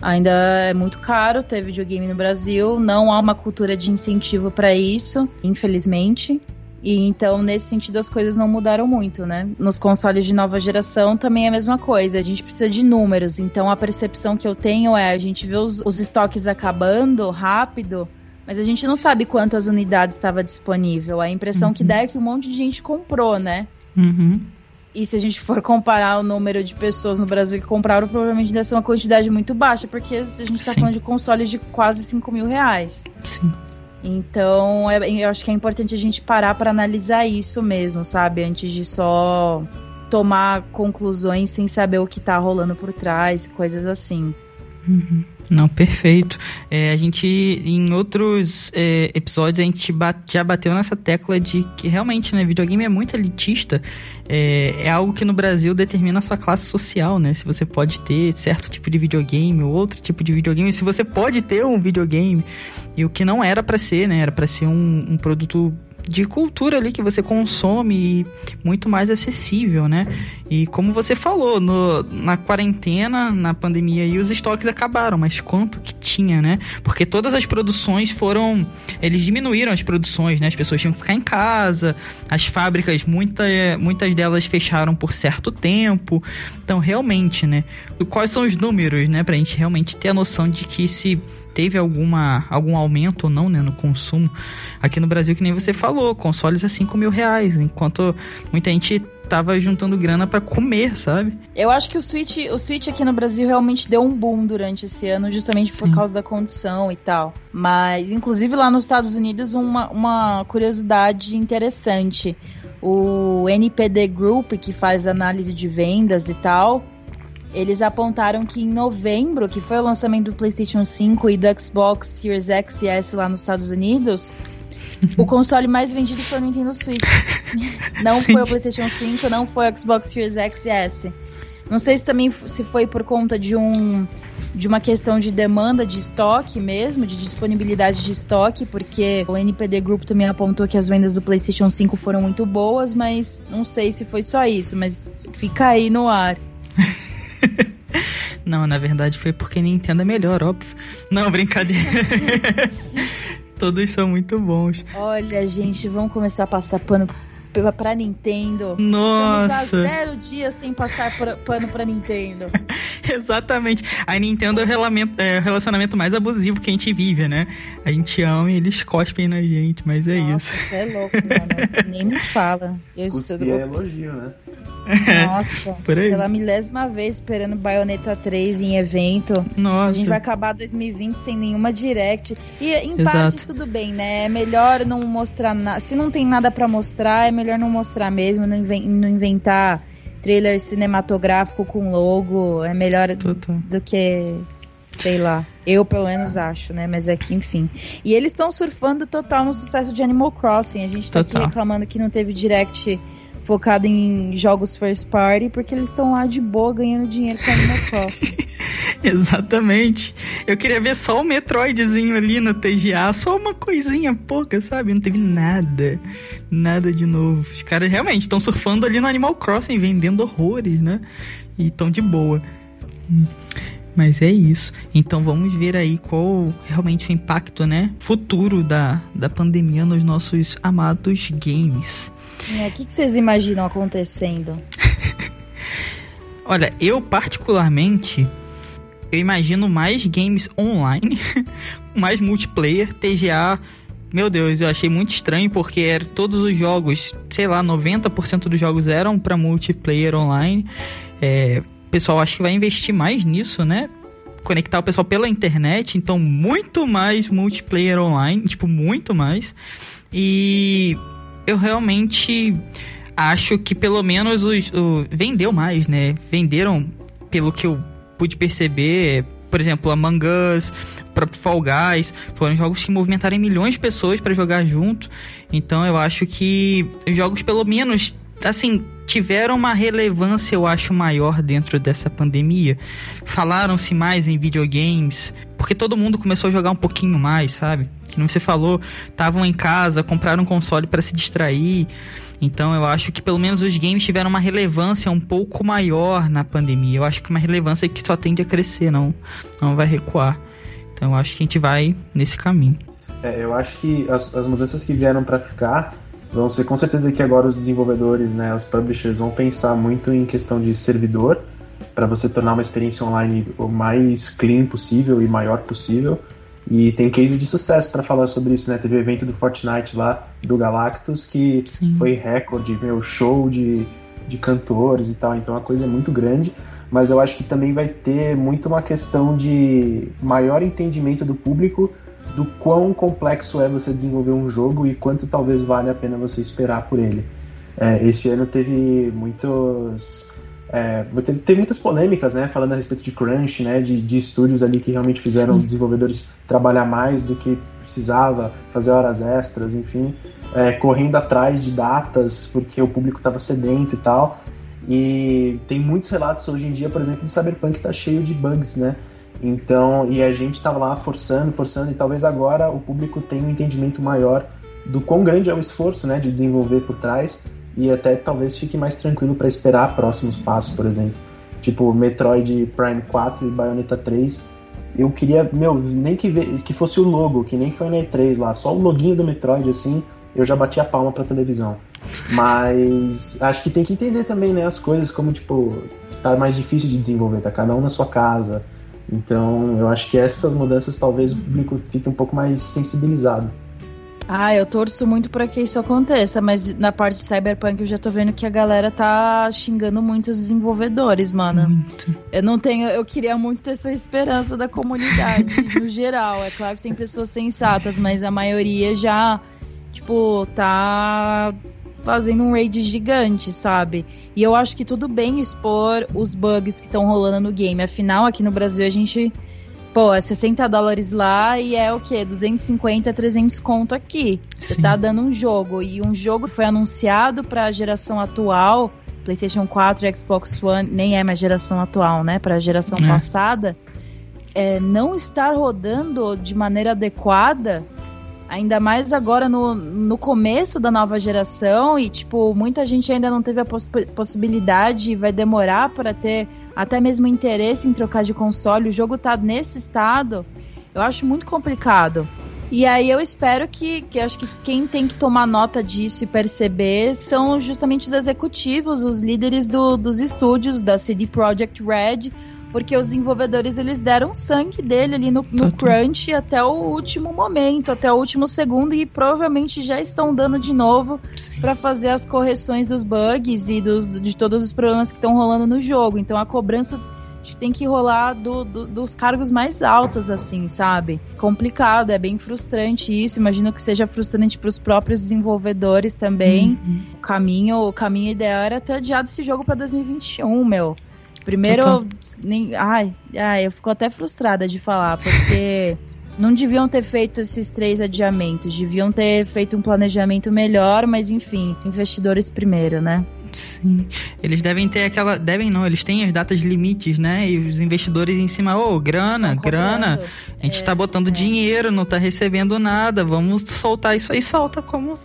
ainda é muito caro ter videogame no Brasil, não há uma cultura de incentivo para isso, infelizmente. E então, nesse sentido, as coisas não mudaram muito, né? Nos consoles de nova geração também é a mesma coisa. A gente precisa de números. Então, a percepção que eu tenho é: a gente vê os, os estoques acabando rápido, mas a gente não sabe quantas unidades estava disponível. A impressão uhum. que dá é que um monte de gente comprou, né? Uhum. E se a gente for comparar o número de pessoas no Brasil que compraram, provavelmente deve ser uma quantidade muito baixa, porque a gente está falando de consoles de quase 5 mil reais. Sim. Então, é, eu acho que é importante a gente parar para analisar isso mesmo, sabe? Antes de só tomar conclusões sem saber o que tá rolando por trás, coisas assim. Uhum. Não, perfeito. É, a gente, em outros é, episódios, a gente bate, já bateu nessa tecla de que realmente, né, videogame é muito elitista. É, é, algo que no Brasil determina a sua classe social, né? Se você pode ter certo tipo de videogame ou outro tipo de videogame, se você pode ter um videogame. E o que não era para ser, né? Era para ser um, um produto de cultura ali que você consome e muito mais acessível, né? E como você falou, no, na quarentena, na pandemia, e os estoques acabaram, mas quanto que tinha, né? Porque todas as produções foram. Eles diminuíram as produções, né? As pessoas tinham que ficar em casa, as fábricas, muita, muitas delas fecharam por certo tempo. Então, realmente, né? Quais são os números, né? Pra gente realmente ter a noção de que se teve alguma, algum aumento ou não né, no consumo. Aqui no Brasil, que nem você falou, consoles a 5 mil reais, enquanto muita gente tava juntando grana para comer, sabe? Eu acho que o Switch, o Switch aqui no Brasil realmente deu um boom durante esse ano, justamente Sim. por causa da condição e tal. Mas, inclusive lá nos Estados Unidos, uma, uma curiosidade interessante. O NPD Group, que faz análise de vendas e tal, eles apontaram que em novembro, que foi o lançamento do PlayStation 5 e do Xbox Series X e S lá nos Estados Unidos, o console mais vendido foi o Nintendo Switch. Não Sim. foi o PlayStation 5, não foi o Xbox Series X e S. Não sei se também se foi por conta de um de uma questão de demanda de estoque mesmo, de disponibilidade de estoque, porque o NPD Group também apontou que as vendas do PlayStation 5 foram muito boas, mas não sei se foi só isso, mas fica aí no ar. Não, na verdade foi porque Nintendo é melhor, óbvio. Não, brincadeira. Todos são muito bons. Olha, gente, vamos começar a passar pano pra Nintendo. Nossa. Estamos há zero dias sem passar pano pra Nintendo. Exatamente. A Nintendo é o, é o relacionamento mais abusivo que a gente vive, né? A gente ama e eles cospem na gente, mas é Nossa, isso. Você é louco, mano. Nem me fala. Eu sou do... é elogio, né? Nossa, pela milésima vez esperando Bayonetta 3 em evento. Nossa. A gente vai acabar 2020 sem nenhuma direct. E em Exato. parte tudo bem, né? É melhor não mostrar nada. Se não tem nada para mostrar, é melhor não mostrar mesmo, não, não inventar trailer cinematográfico com logo. É melhor Total. do que sei lá. Eu, pelo menos, acho, né? Mas é que, enfim. E eles estão surfando total no sucesso de Animal Crossing. A gente tá total. aqui reclamando que não teve direct focado em jogos first party, porque eles estão lá de boa ganhando dinheiro com Animal Crossing. Exatamente. Eu queria ver só o Metroidzinho ali no TGA, só uma coisinha pouca, sabe? Não teve nada. Nada de novo. Os caras realmente estão surfando ali no Animal Crossing, vendendo horrores, né? E estão de boa. Mas é isso. Então vamos ver aí qual realmente o impacto, né, futuro da, da pandemia nos nossos amados games. É, o que, que vocês imaginam acontecendo? Olha, eu particularmente eu imagino mais games online, mais multiplayer, TGA. Meu Deus, eu achei muito estranho porque era todos os jogos, sei lá, 90% dos jogos eram para multiplayer online. É, pessoal acho que vai investir mais nisso, né? Conectar o pessoal pela internet, então muito mais multiplayer online, tipo, muito mais. E eu realmente acho que pelo menos os, o, vendeu mais, né? Venderam, pelo que eu pude perceber, por exemplo, Among Us, o próprio Fall Guys, foram jogos que movimentaram milhões de pessoas para jogar junto. Então eu acho que os jogos pelo menos assim, tiveram uma relevância, eu acho, maior dentro dessa pandemia. Falaram-se mais em videogames, porque todo mundo começou a jogar um pouquinho mais, sabe? Como você falou, estavam em casa, compraram um console para se distrair. Então eu acho que pelo menos os games tiveram uma relevância um pouco maior na pandemia. Eu acho que uma relevância que só tende a crescer, não, não vai recuar. Então eu acho que a gente vai nesse caminho. É, eu acho que as, as mudanças que vieram para ficar vão ser com certeza que agora os desenvolvedores, né, os publishers vão pensar muito em questão de servidor para você tornar uma experiência online o mais clean possível e maior possível. E tem cases de sucesso para falar sobre isso, né? Teve o evento do Fortnite lá, do Galactus, que Sim. foi recorde, meu, show de, de cantores e tal. Então a coisa é muito grande. Mas eu acho que também vai ter muito uma questão de maior entendimento do público do quão complexo é você desenvolver um jogo e quanto talvez vale a pena você esperar por ele. É, esse ano teve muitos é, teve, teve, muitas polêmicas, né, falando a respeito de crunch, né, de, de estúdios ali que realmente fizeram os desenvolvedores trabalhar mais do que precisava, fazer horas extras, enfim, é, correndo atrás de datas porque o público estava sedento e tal. E tem muitos relatos hoje em dia, por exemplo, de Cyberpunk está cheio de bugs, né? Então, e a gente estava lá forçando, forçando, e talvez agora o público tenha um entendimento maior do quão grande é o esforço, né, de desenvolver por trás e até talvez fique mais tranquilo para esperar próximos passos, por exemplo. Tipo Metroid Prime 4 e Bayonetta 3. Eu queria, meu, nem que, que fosse o logo, que nem foi na E3 lá, só o loginho do Metroid assim, eu já bati a palma pra televisão. Mas acho que tem que entender também, né, as coisas como, tipo, tá mais difícil de desenvolver, tá cada um na sua casa. Então, eu acho que essas mudanças talvez o público fique um pouco mais sensibilizado. Ah, eu torço muito para que isso aconteça, mas na parte de Cyberpunk eu já tô vendo que a galera tá xingando muito os desenvolvedores, mano. Muito. Eu não tenho, eu queria muito ter essa esperança da comunidade no geral. É claro que tem pessoas sensatas, mas a maioria já tipo tá fazendo um raid gigante, sabe? E eu acho que tudo bem expor os bugs que estão rolando no game. Afinal, aqui no Brasil a gente pô, é 60 dólares lá e é o quê? 250, 300 conto aqui. Você tá dando um jogo. E um jogo foi anunciado pra geração atual, PlayStation 4 e Xbox One, nem é mais geração atual, né? Pra geração é. passada. É, não estar rodando de maneira adequada, ainda mais agora no, no começo da nova geração, e tipo, muita gente ainda não teve a poss possibilidade e vai demorar para ter até mesmo interesse em trocar de console, o jogo tá nesse estado, eu acho muito complicado. E aí eu espero que, que acho que quem tem que tomar nota disso e perceber são justamente os executivos, os líderes do, dos estúdios da CD Projekt Red, porque os desenvolvedores eles deram sangue dele ali no, no crunch até o último momento, até o último segundo e provavelmente já estão dando de novo para fazer as correções dos bugs e dos, de todos os problemas que estão rolando no jogo. Então a cobrança tem que rolar do, do, dos cargos mais altos, assim, sabe? Complicado, é bem frustrante isso. Imagino que seja frustrante para os próprios desenvolvedores também. Uhum. O caminho, o caminho ideal era ter adiado esse jogo para 2021, meu. Primeiro, nem, ai, ai, eu fico até frustrada de falar, porque não deviam ter feito esses três adiamentos, deviam ter feito um planejamento melhor, mas enfim, investidores primeiro, né? Sim. Eles devem ter aquela. Devem não, eles têm as datas limites, né? E os investidores em cima, ô, oh, grana, grana. A gente é, tá botando é. dinheiro, não tá recebendo nada. Vamos soltar isso aí, solta como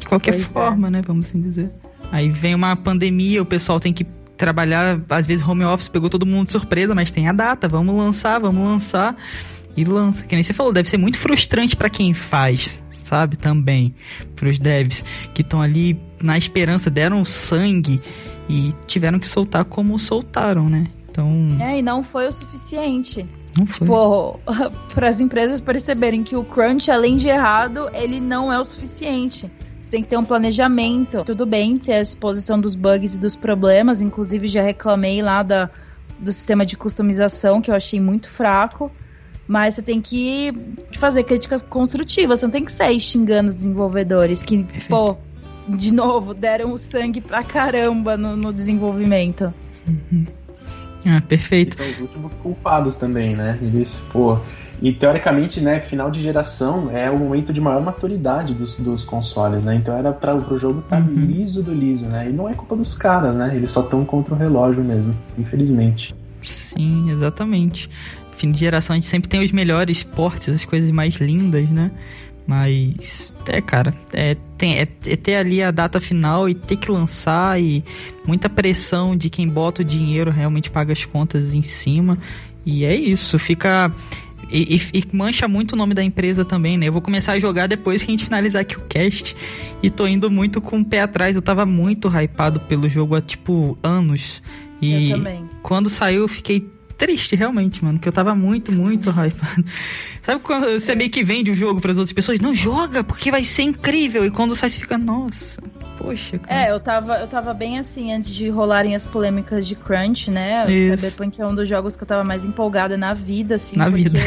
de qualquer pois é. forma, é. né? Vamos assim dizer. Aí vem uma pandemia, o pessoal tem que trabalhar, às vezes home office pegou todo mundo de surpresa, mas tem a data, vamos lançar, vamos lançar e lança. Que nem você falou, deve ser muito frustrante para quem faz, sabe? Também para os devs que estão ali na esperança, deram sangue e tiveram que soltar como soltaram, né? Então. É, e não foi o suficiente. Não foi. Tipo, para as empresas perceberem que o crunch, além de errado, ele não é o suficiente. Você tem que ter um planejamento. Tudo bem ter a exposição dos bugs e dos problemas. Inclusive, já reclamei lá da, do sistema de customização, que eu achei muito fraco. Mas você tem que fazer críticas construtivas. Você não tem que sair xingando os desenvolvedores que, Perfeito. pô, de novo, deram sangue pra caramba no, no desenvolvimento. Uhum. Ah, perfeito. Eles são os últimos culpados também, né? Eles, pô, e teoricamente, né, final de geração é o momento de maior maturidade dos, dos consoles, né? Então era para o jogo estar tá uhum. liso do liso, né? E não é culpa dos caras, né? Eles só estão contra o relógio mesmo, infelizmente. Sim, exatamente. Fim de geração a gente sempre tem os melhores portes, as coisas mais lindas, né? Mas, é, cara, é, tem, é, é, ter ali a data final e ter que lançar e muita pressão de quem bota o dinheiro realmente paga as contas em cima. E é isso, fica e, e, e, mancha muito o nome da empresa também, né? Eu vou começar a jogar depois que a gente finalizar aqui o cast. E tô indo muito com o pé atrás. Eu tava muito hypado pelo jogo há, tipo, anos. E quando saiu, eu fiquei triste, realmente, mano. Que eu tava muito, muito hypado. Sabe quando você meio que vende o jogo para as outras pessoas? Não joga, porque vai ser incrível. E quando sai, você fica, nossa. Poxa, cara. É, eu tava, eu tava bem assim antes de rolarem as polêmicas de Crunch, né? Isso. Cyberpunk é um dos jogos que eu tava mais empolgada na vida, assim. Na vida.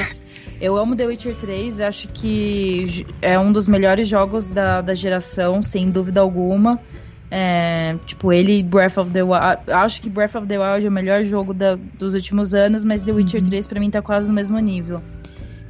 Eu amo The Witcher 3, acho que é um dos melhores jogos da, da geração, sem dúvida alguma. É, tipo, ele Breath of the Wild. Acho que Breath of the Wild é o melhor jogo da, dos últimos anos, mas The Witcher uhum. 3 pra mim tá quase no mesmo nível.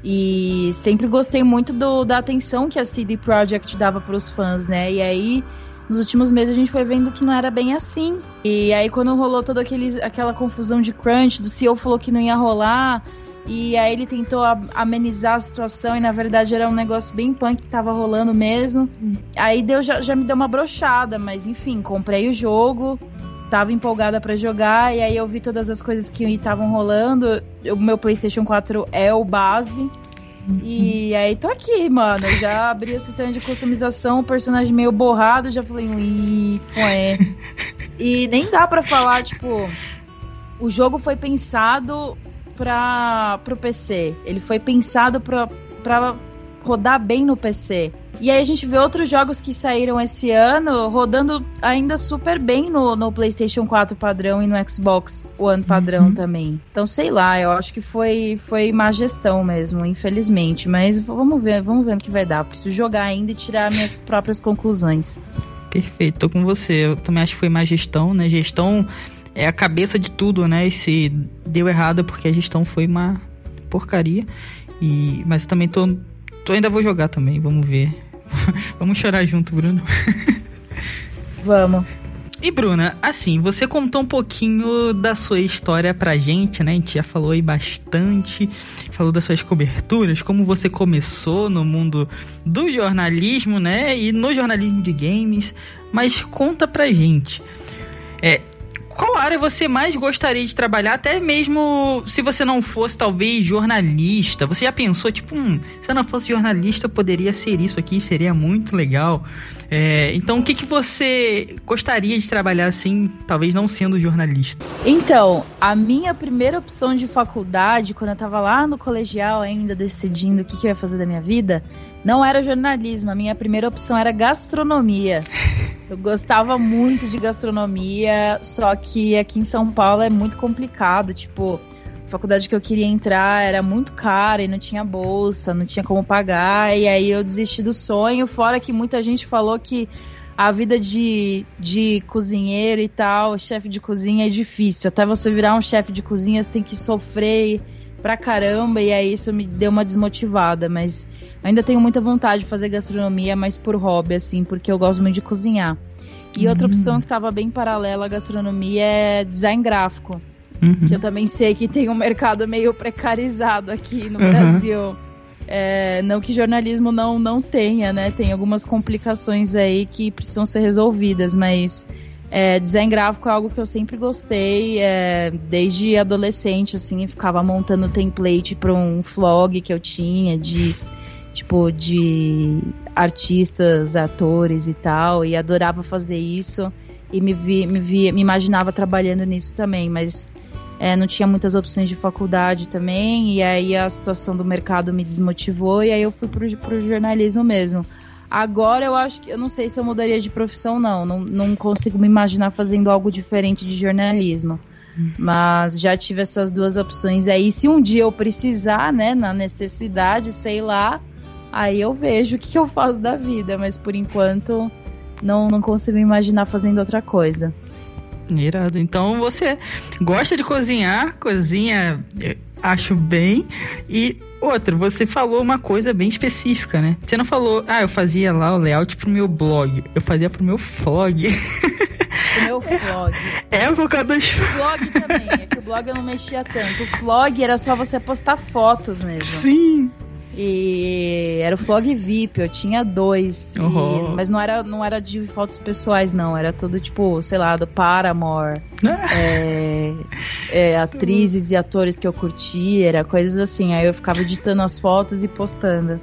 E sempre gostei muito do, da atenção que a CD Projekt dava para os fãs, né? E aí nos últimos meses a gente foi vendo que não era bem assim. E aí quando rolou toda aquele, aquela confusão de crunch, do CEO falou que não ia rolar, e aí ele tentou amenizar a situação e na verdade era um negócio bem punk que tava rolando mesmo. Aí deu, já, já me deu uma brochada, mas enfim, comprei o jogo, tava empolgada para jogar, e aí eu vi todas as coisas que estavam rolando. O meu PlayStation 4 é o base. E aí tô aqui, mano. Já abri o sistema de customização, o personagem meio borrado, já falei, ih, foi. e nem dá para falar, tipo, o jogo foi pensado para pro PC. Ele foi pensado para pra rodar bem no PC. E aí a gente vê outros jogos que saíram esse ano rodando ainda super bem no, no PlayStation 4 padrão e no Xbox One padrão uhum. também. Então, sei lá, eu acho que foi, foi má gestão mesmo, infelizmente. Mas vamos ver, vamos ver o que vai dar. preciso jogar ainda e tirar minhas próprias conclusões. Perfeito, tô com você. Eu também acho que foi má gestão, né? Gestão é a cabeça de tudo, né? E se deu errado é porque a gestão foi uma porcaria. E, mas eu também tô, tô ainda vou jogar também, vamos ver Vamos chorar junto, Bruno. Vamos. E Bruna, assim, você contou um pouquinho da sua história pra gente, né? A gente já falou aí bastante, falou das suas coberturas, como você começou no mundo do jornalismo, né? E no jornalismo de games. Mas conta pra gente. É, qual área você mais gostaria de trabalhar, até mesmo se você não fosse talvez jornalista? Você já pensou, tipo, hum, se eu não fosse jornalista, poderia ser isso aqui, seria muito legal. É, então, o que, que você gostaria de trabalhar assim, talvez não sendo jornalista? Então, a minha primeira opção de faculdade, quando eu tava lá no colegial ainda decidindo o que, que eu ia fazer da minha vida, não era jornalismo. A minha primeira opção era gastronomia. Eu gostava muito de gastronomia, só que aqui em São Paulo é muito complicado. Tipo, a faculdade que eu queria entrar era muito cara e não tinha bolsa, não tinha como pagar. E aí eu desisti do sonho. Fora que muita gente falou que a vida de, de cozinheiro e tal, chefe de cozinha é difícil. Até você virar um chefe de cozinha, você tem que sofrer pra caramba. E aí isso me deu uma desmotivada. Mas ainda tenho muita vontade de fazer gastronomia, mas por hobby, assim, porque eu gosto muito de cozinhar. E outra hum. opção que estava bem paralela à gastronomia é design gráfico. Uhum. Que eu também sei que tem um mercado meio precarizado aqui no uhum. Brasil. É, não que jornalismo não, não tenha, né? Tem algumas complicações aí que precisam ser resolvidas, mas é, design gráfico é algo que eu sempre gostei, é, desde adolescente, assim, ficava montando template para um vlog que eu tinha de tipo de artistas, atores e tal, e adorava fazer isso e me vi, me vi, me imaginava trabalhando nisso também, mas é, não tinha muitas opções de faculdade também, e aí a situação do mercado me desmotivou, e aí eu fui pro, pro jornalismo mesmo. Agora eu acho que eu não sei se eu mudaria de profissão, não. Não, não consigo me imaginar fazendo algo diferente de jornalismo. Mas já tive essas duas opções aí. Se um dia eu precisar, né, na necessidade, sei lá, aí eu vejo o que, que eu faço da vida. Mas por enquanto, não, não consigo imaginar fazendo outra coisa. Irado. Então você gosta de cozinhar, cozinha, acho bem. E outra, você falou uma coisa bem específica, né? Você não falou, ah, eu fazia lá o layout pro meu blog. Eu fazia pro meu vlog. Pro meu vlog. É por causa dos. O blog também, é que o blog eu não mexia tanto. O vlog era só você postar fotos mesmo. Sim. E era o Flog VIP, eu tinha dois. Uhum. E, mas não era, não era de fotos pessoais, não. Era tudo tipo, sei lá, do Paramore. é, é, atrizes e atores que eu curti, era coisas assim. Aí eu ficava editando as fotos e postando.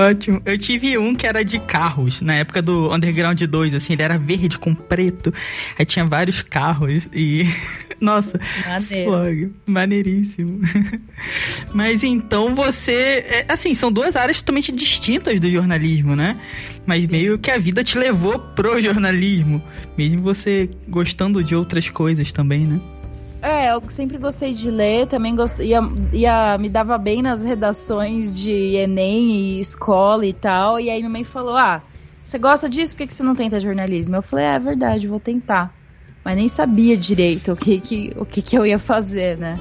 Ótimo. Eu tive um que era de carros, na época do Underground 2, assim, ele era verde com preto. Aí tinha vários carros e. Nossa, Maneiro. maneiríssimo. Mas então você. É, assim, são duas áreas totalmente distintas do jornalismo, né? Mas Sim. meio que a vida te levou pro jornalismo. Mesmo você gostando de outras coisas também, né? É, eu sempre gostei de ler, também gostei, ia, ia, me dava bem nas redações de Enem e escola e tal. E aí minha mãe falou: Ah, você gosta disso? Por que, que você não tenta jornalismo? Eu falei: É, é verdade, vou tentar. Mas nem sabia direito o que, que, o que, que eu ia fazer, né?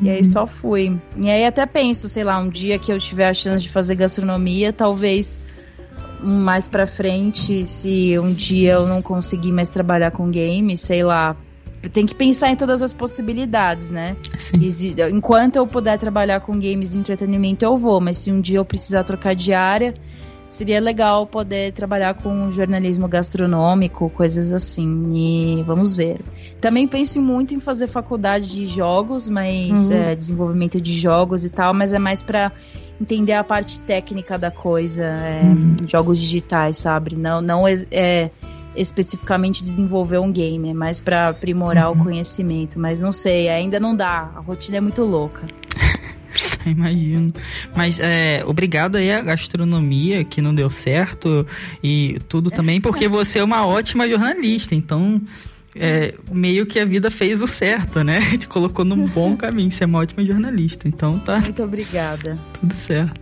E aí uhum. só fui. E aí até penso, sei lá, um dia que eu tiver a chance de fazer gastronomia, talvez mais pra frente, se um dia eu não conseguir mais trabalhar com games, sei lá, tem que pensar em todas as possibilidades, né? Sim. Enquanto eu puder trabalhar com games de entretenimento, eu vou, mas se um dia eu precisar trocar de área, seria legal poder trabalhar com jornalismo gastronômico, coisas assim. E vamos ver. Também penso muito em fazer faculdade de jogos, mas uhum. é, desenvolvimento de jogos e tal, mas é mais para entender a parte técnica da coisa, é, uhum. jogos digitais, sabe? Não, não é, é especificamente desenvolver um game, é mais para aprimorar uhum. o conhecimento, mas não sei, ainda não dá, a rotina é muito louca. Imagino. Mas é, obrigado aí à gastronomia que não deu certo e tudo também, porque você é uma ótima jornalista, então é, meio que a vida fez o certo, né? Te colocou num bom caminho. Você é uma ótima jornalista, então tá. Muito obrigada. Tudo certo.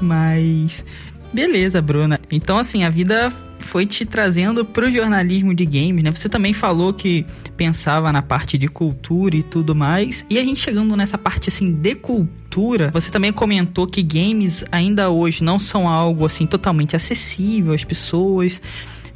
Mas beleza, Bruna. Então assim, a vida foi te trazendo pro jornalismo de games, né? Você também falou que pensava na parte de cultura e tudo mais. E a gente chegando nessa parte assim de cultura, você também comentou que games ainda hoje não são algo assim totalmente acessível às pessoas.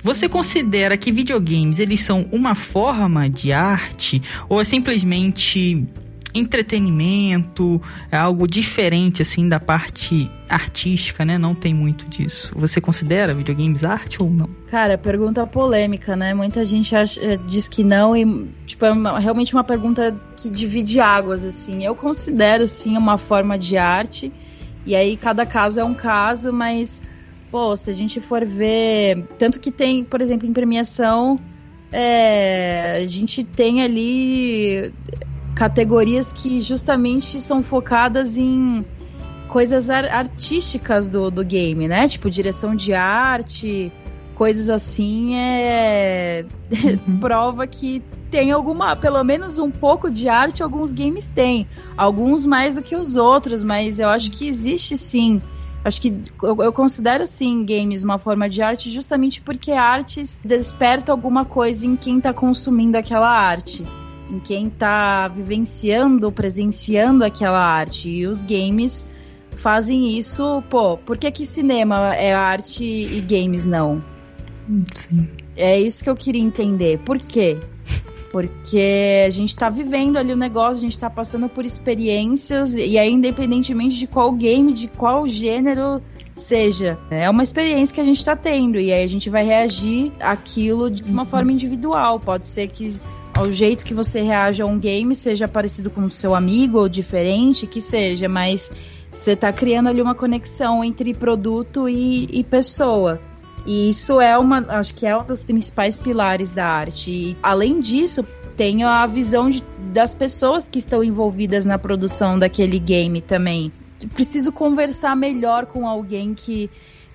Você considera que videogames eles são uma forma de arte ou é simplesmente entretenimento, é algo diferente assim da parte artística, né? Não tem muito disso. Você considera videogames arte ou não? Cara, pergunta polêmica, né? Muita gente acha, eh, diz que não e tipo é uma, realmente uma pergunta que divide águas assim. Eu considero sim uma forma de arte. E aí cada caso é um caso, mas pô, se a gente for ver, tanto que tem, por exemplo, em premiação, é, a gente tem ali categorias que justamente são focadas em coisas ar artísticas do, do game, né? Tipo, direção de arte, coisas assim, é. Uhum. prova que tem alguma, pelo menos um pouco de arte, alguns games têm. Alguns mais do que os outros, mas eu acho que existe sim. Acho que eu, eu considero sim games uma forma de arte justamente porque artes despertam alguma coisa em quem está consumindo aquela arte em quem está vivenciando, presenciando aquela arte. E os games fazem isso, pô, por que, que cinema é arte e games não? Sim. É isso que eu queria entender. Por quê? Porque a gente está vivendo ali o negócio, a gente está passando por experiências, e aí, independentemente de qual game, de qual gênero seja, é uma experiência que a gente está tendo, e aí a gente vai reagir aquilo de uma forma individual. Pode ser que ao jeito que você reage a um game, seja parecido com o seu amigo ou diferente, que seja, mas você está criando ali uma conexão entre produto e, e, pessoa. E isso é uma, acho que é um dos principais pilares da arte. E, além disso, tem a visão de, das pessoas que estão envolvidas na produção daquele game também. Preciso conversar melhor com alguém que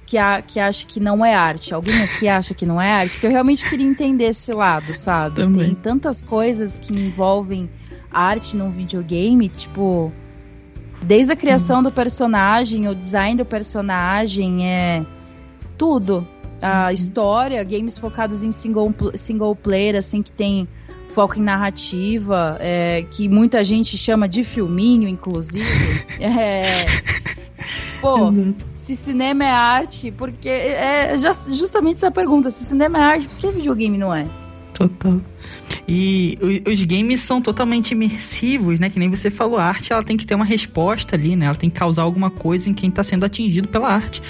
que, a, que acha que não é arte? Alguém aqui acha que não é arte? Porque eu realmente queria entender esse lado, sabe? Também. Tem tantas coisas que envolvem arte num videogame, tipo. Desde a criação hum. do personagem, o design do personagem, é. Tudo. A uhum. história, games focados em single, single player, assim, que tem foco em narrativa, é, que muita gente chama de filminho, inclusive. É, pô, uhum se cinema é arte, porque é justamente essa pergunta, se cinema é arte, por que videogame não é? Total. E os games são totalmente imersivos, né? Que nem você falou, a arte ela tem que ter uma resposta ali, né? Ela tem que causar alguma coisa em quem está sendo atingido pela arte.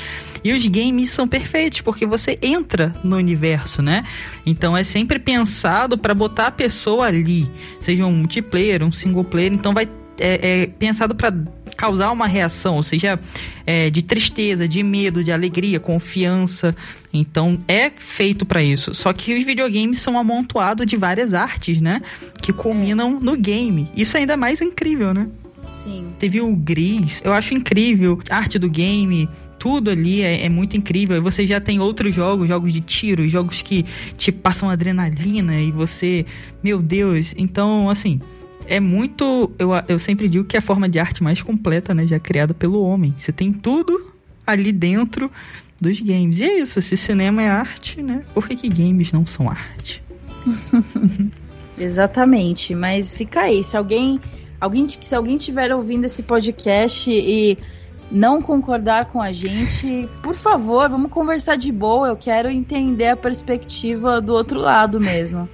E os games são perfeitos porque você entra no universo, né? Então é sempre pensado para botar a pessoa ali, seja um multiplayer, um single player, então vai é, é pensado para causar uma reação, ou seja, é, de tristeza, de medo, de alegria, confiança. Então é feito para isso. Só que os videogames são amontoados de várias artes, né? Que culminam no game. Isso é ainda mais incrível, né? Sim. Teve o Gris, eu acho incrível. A arte do game, tudo ali é, é, muito incrível. E você já tem outros jogos, jogos de tiro, jogos que te passam adrenalina e você, meu Deus. Então, assim, é muito. Eu, eu sempre digo que é a forma de arte mais completa, né? Já criada pelo homem. Você tem tudo ali dentro dos games. E é isso, se cinema é arte, né? Por que, que games não são arte? Exatamente, mas fica aí, se alguém, alguém se alguém estiver ouvindo esse podcast e não concordar com a gente, por favor, vamos conversar de boa, eu quero entender a perspectiva do outro lado mesmo.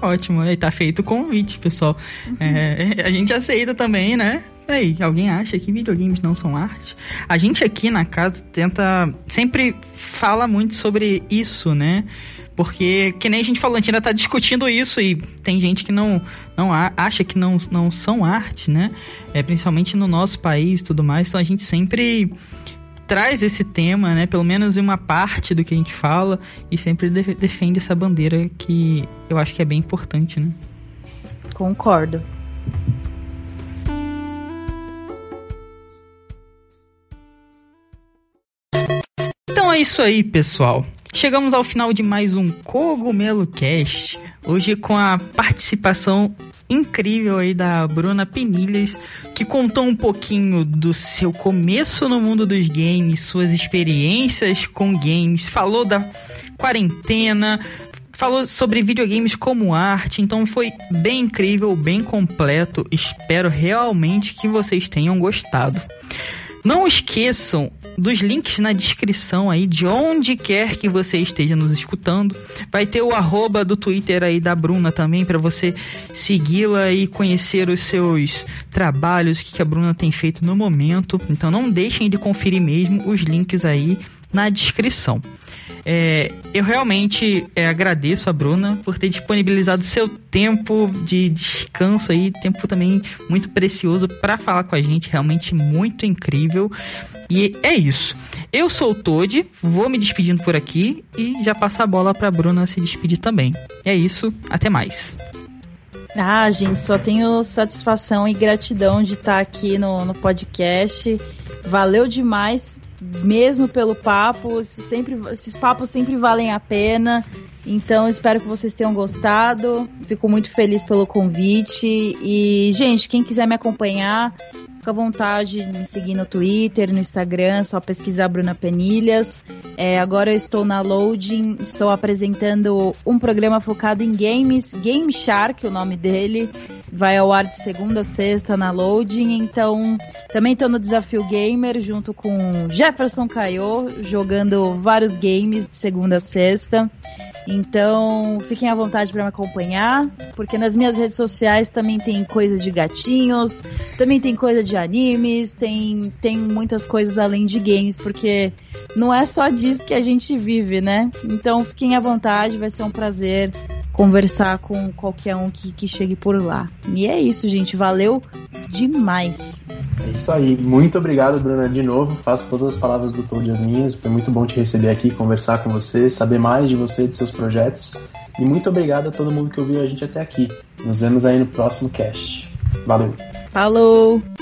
Ótimo, aí tá feito o convite, pessoal. Uhum. É, a gente aceita também, né? Aí, alguém acha que videogames não são arte? A gente aqui na casa tenta. sempre fala muito sobre isso, né? Porque, que nem a gente falou, a gente ainda tá discutindo isso e tem gente que não, não acha que não, não são arte, né? É, principalmente no nosso país e tudo mais. Então a gente sempre traz esse tema, né? Pelo menos em uma parte do que a gente fala e sempre de defende essa bandeira que eu acho que é bem importante, né? Concordo. Então é isso aí, pessoal. Chegamos ao final de mais um Cogumelo Cast. Hoje com a participação incrível aí da Bruna Penilhas, que contou um pouquinho do seu começo no mundo dos games, suas experiências com games, falou da quarentena, falou sobre videogames como arte, então foi bem incrível, bem completo. Espero realmente que vocês tenham gostado. Não esqueçam dos links na descrição aí, de onde quer que você esteja nos escutando. Vai ter o arroba do Twitter aí da Bruna também, para você segui-la e conhecer os seus trabalhos, o que a Bruna tem feito no momento. Então não deixem de conferir mesmo os links aí na descrição. É, eu realmente é, agradeço a Bruna por ter disponibilizado seu tempo de descanso aí, tempo também muito precioso para falar com a gente, realmente muito incrível. E é isso. Eu sou o Toad, vou me despedindo por aqui e já passo a bola para Bruna se despedir também. É isso, até mais. Ah, gente, só tenho satisfação e gratidão de estar aqui no, no podcast. Valeu demais mesmo pelo papo. Sempre, esses papos sempre valem a pena. Então, espero que vocês tenham gostado. Fico muito feliz pelo convite. E, gente, quem quiser me acompanhar, fica à vontade de me seguir no Twitter, no Instagram, só pesquisar Bruna Penilhas. É, agora eu estou na Loading, estou apresentando um programa focado em games, Game Shark, o nome dele vai ao ar de segunda a sexta na Loading. Então, também estou no Desafio Gamer junto com Jefferson Caio, jogando vários games de segunda a sexta. Então, fiquem à vontade para me acompanhar, porque nas minhas redes sociais também tem coisa de gatinhos, também tem coisa de animes, tem, tem muitas coisas além de games, porque não é só disso que a gente vive, né? Então, fiquem à vontade, vai ser um prazer conversar com qualquer um que, que chegue por lá. E é isso, gente. Valeu demais. É isso aí. Muito obrigado, Bruna, de novo. Faço todas as palavras do Tom as minhas. Foi muito bom te receber aqui, conversar com você, saber mais de você e de seus projetos. E muito obrigado a todo mundo que ouviu a gente até aqui. Nos vemos aí no próximo cast. Valeu. Falou!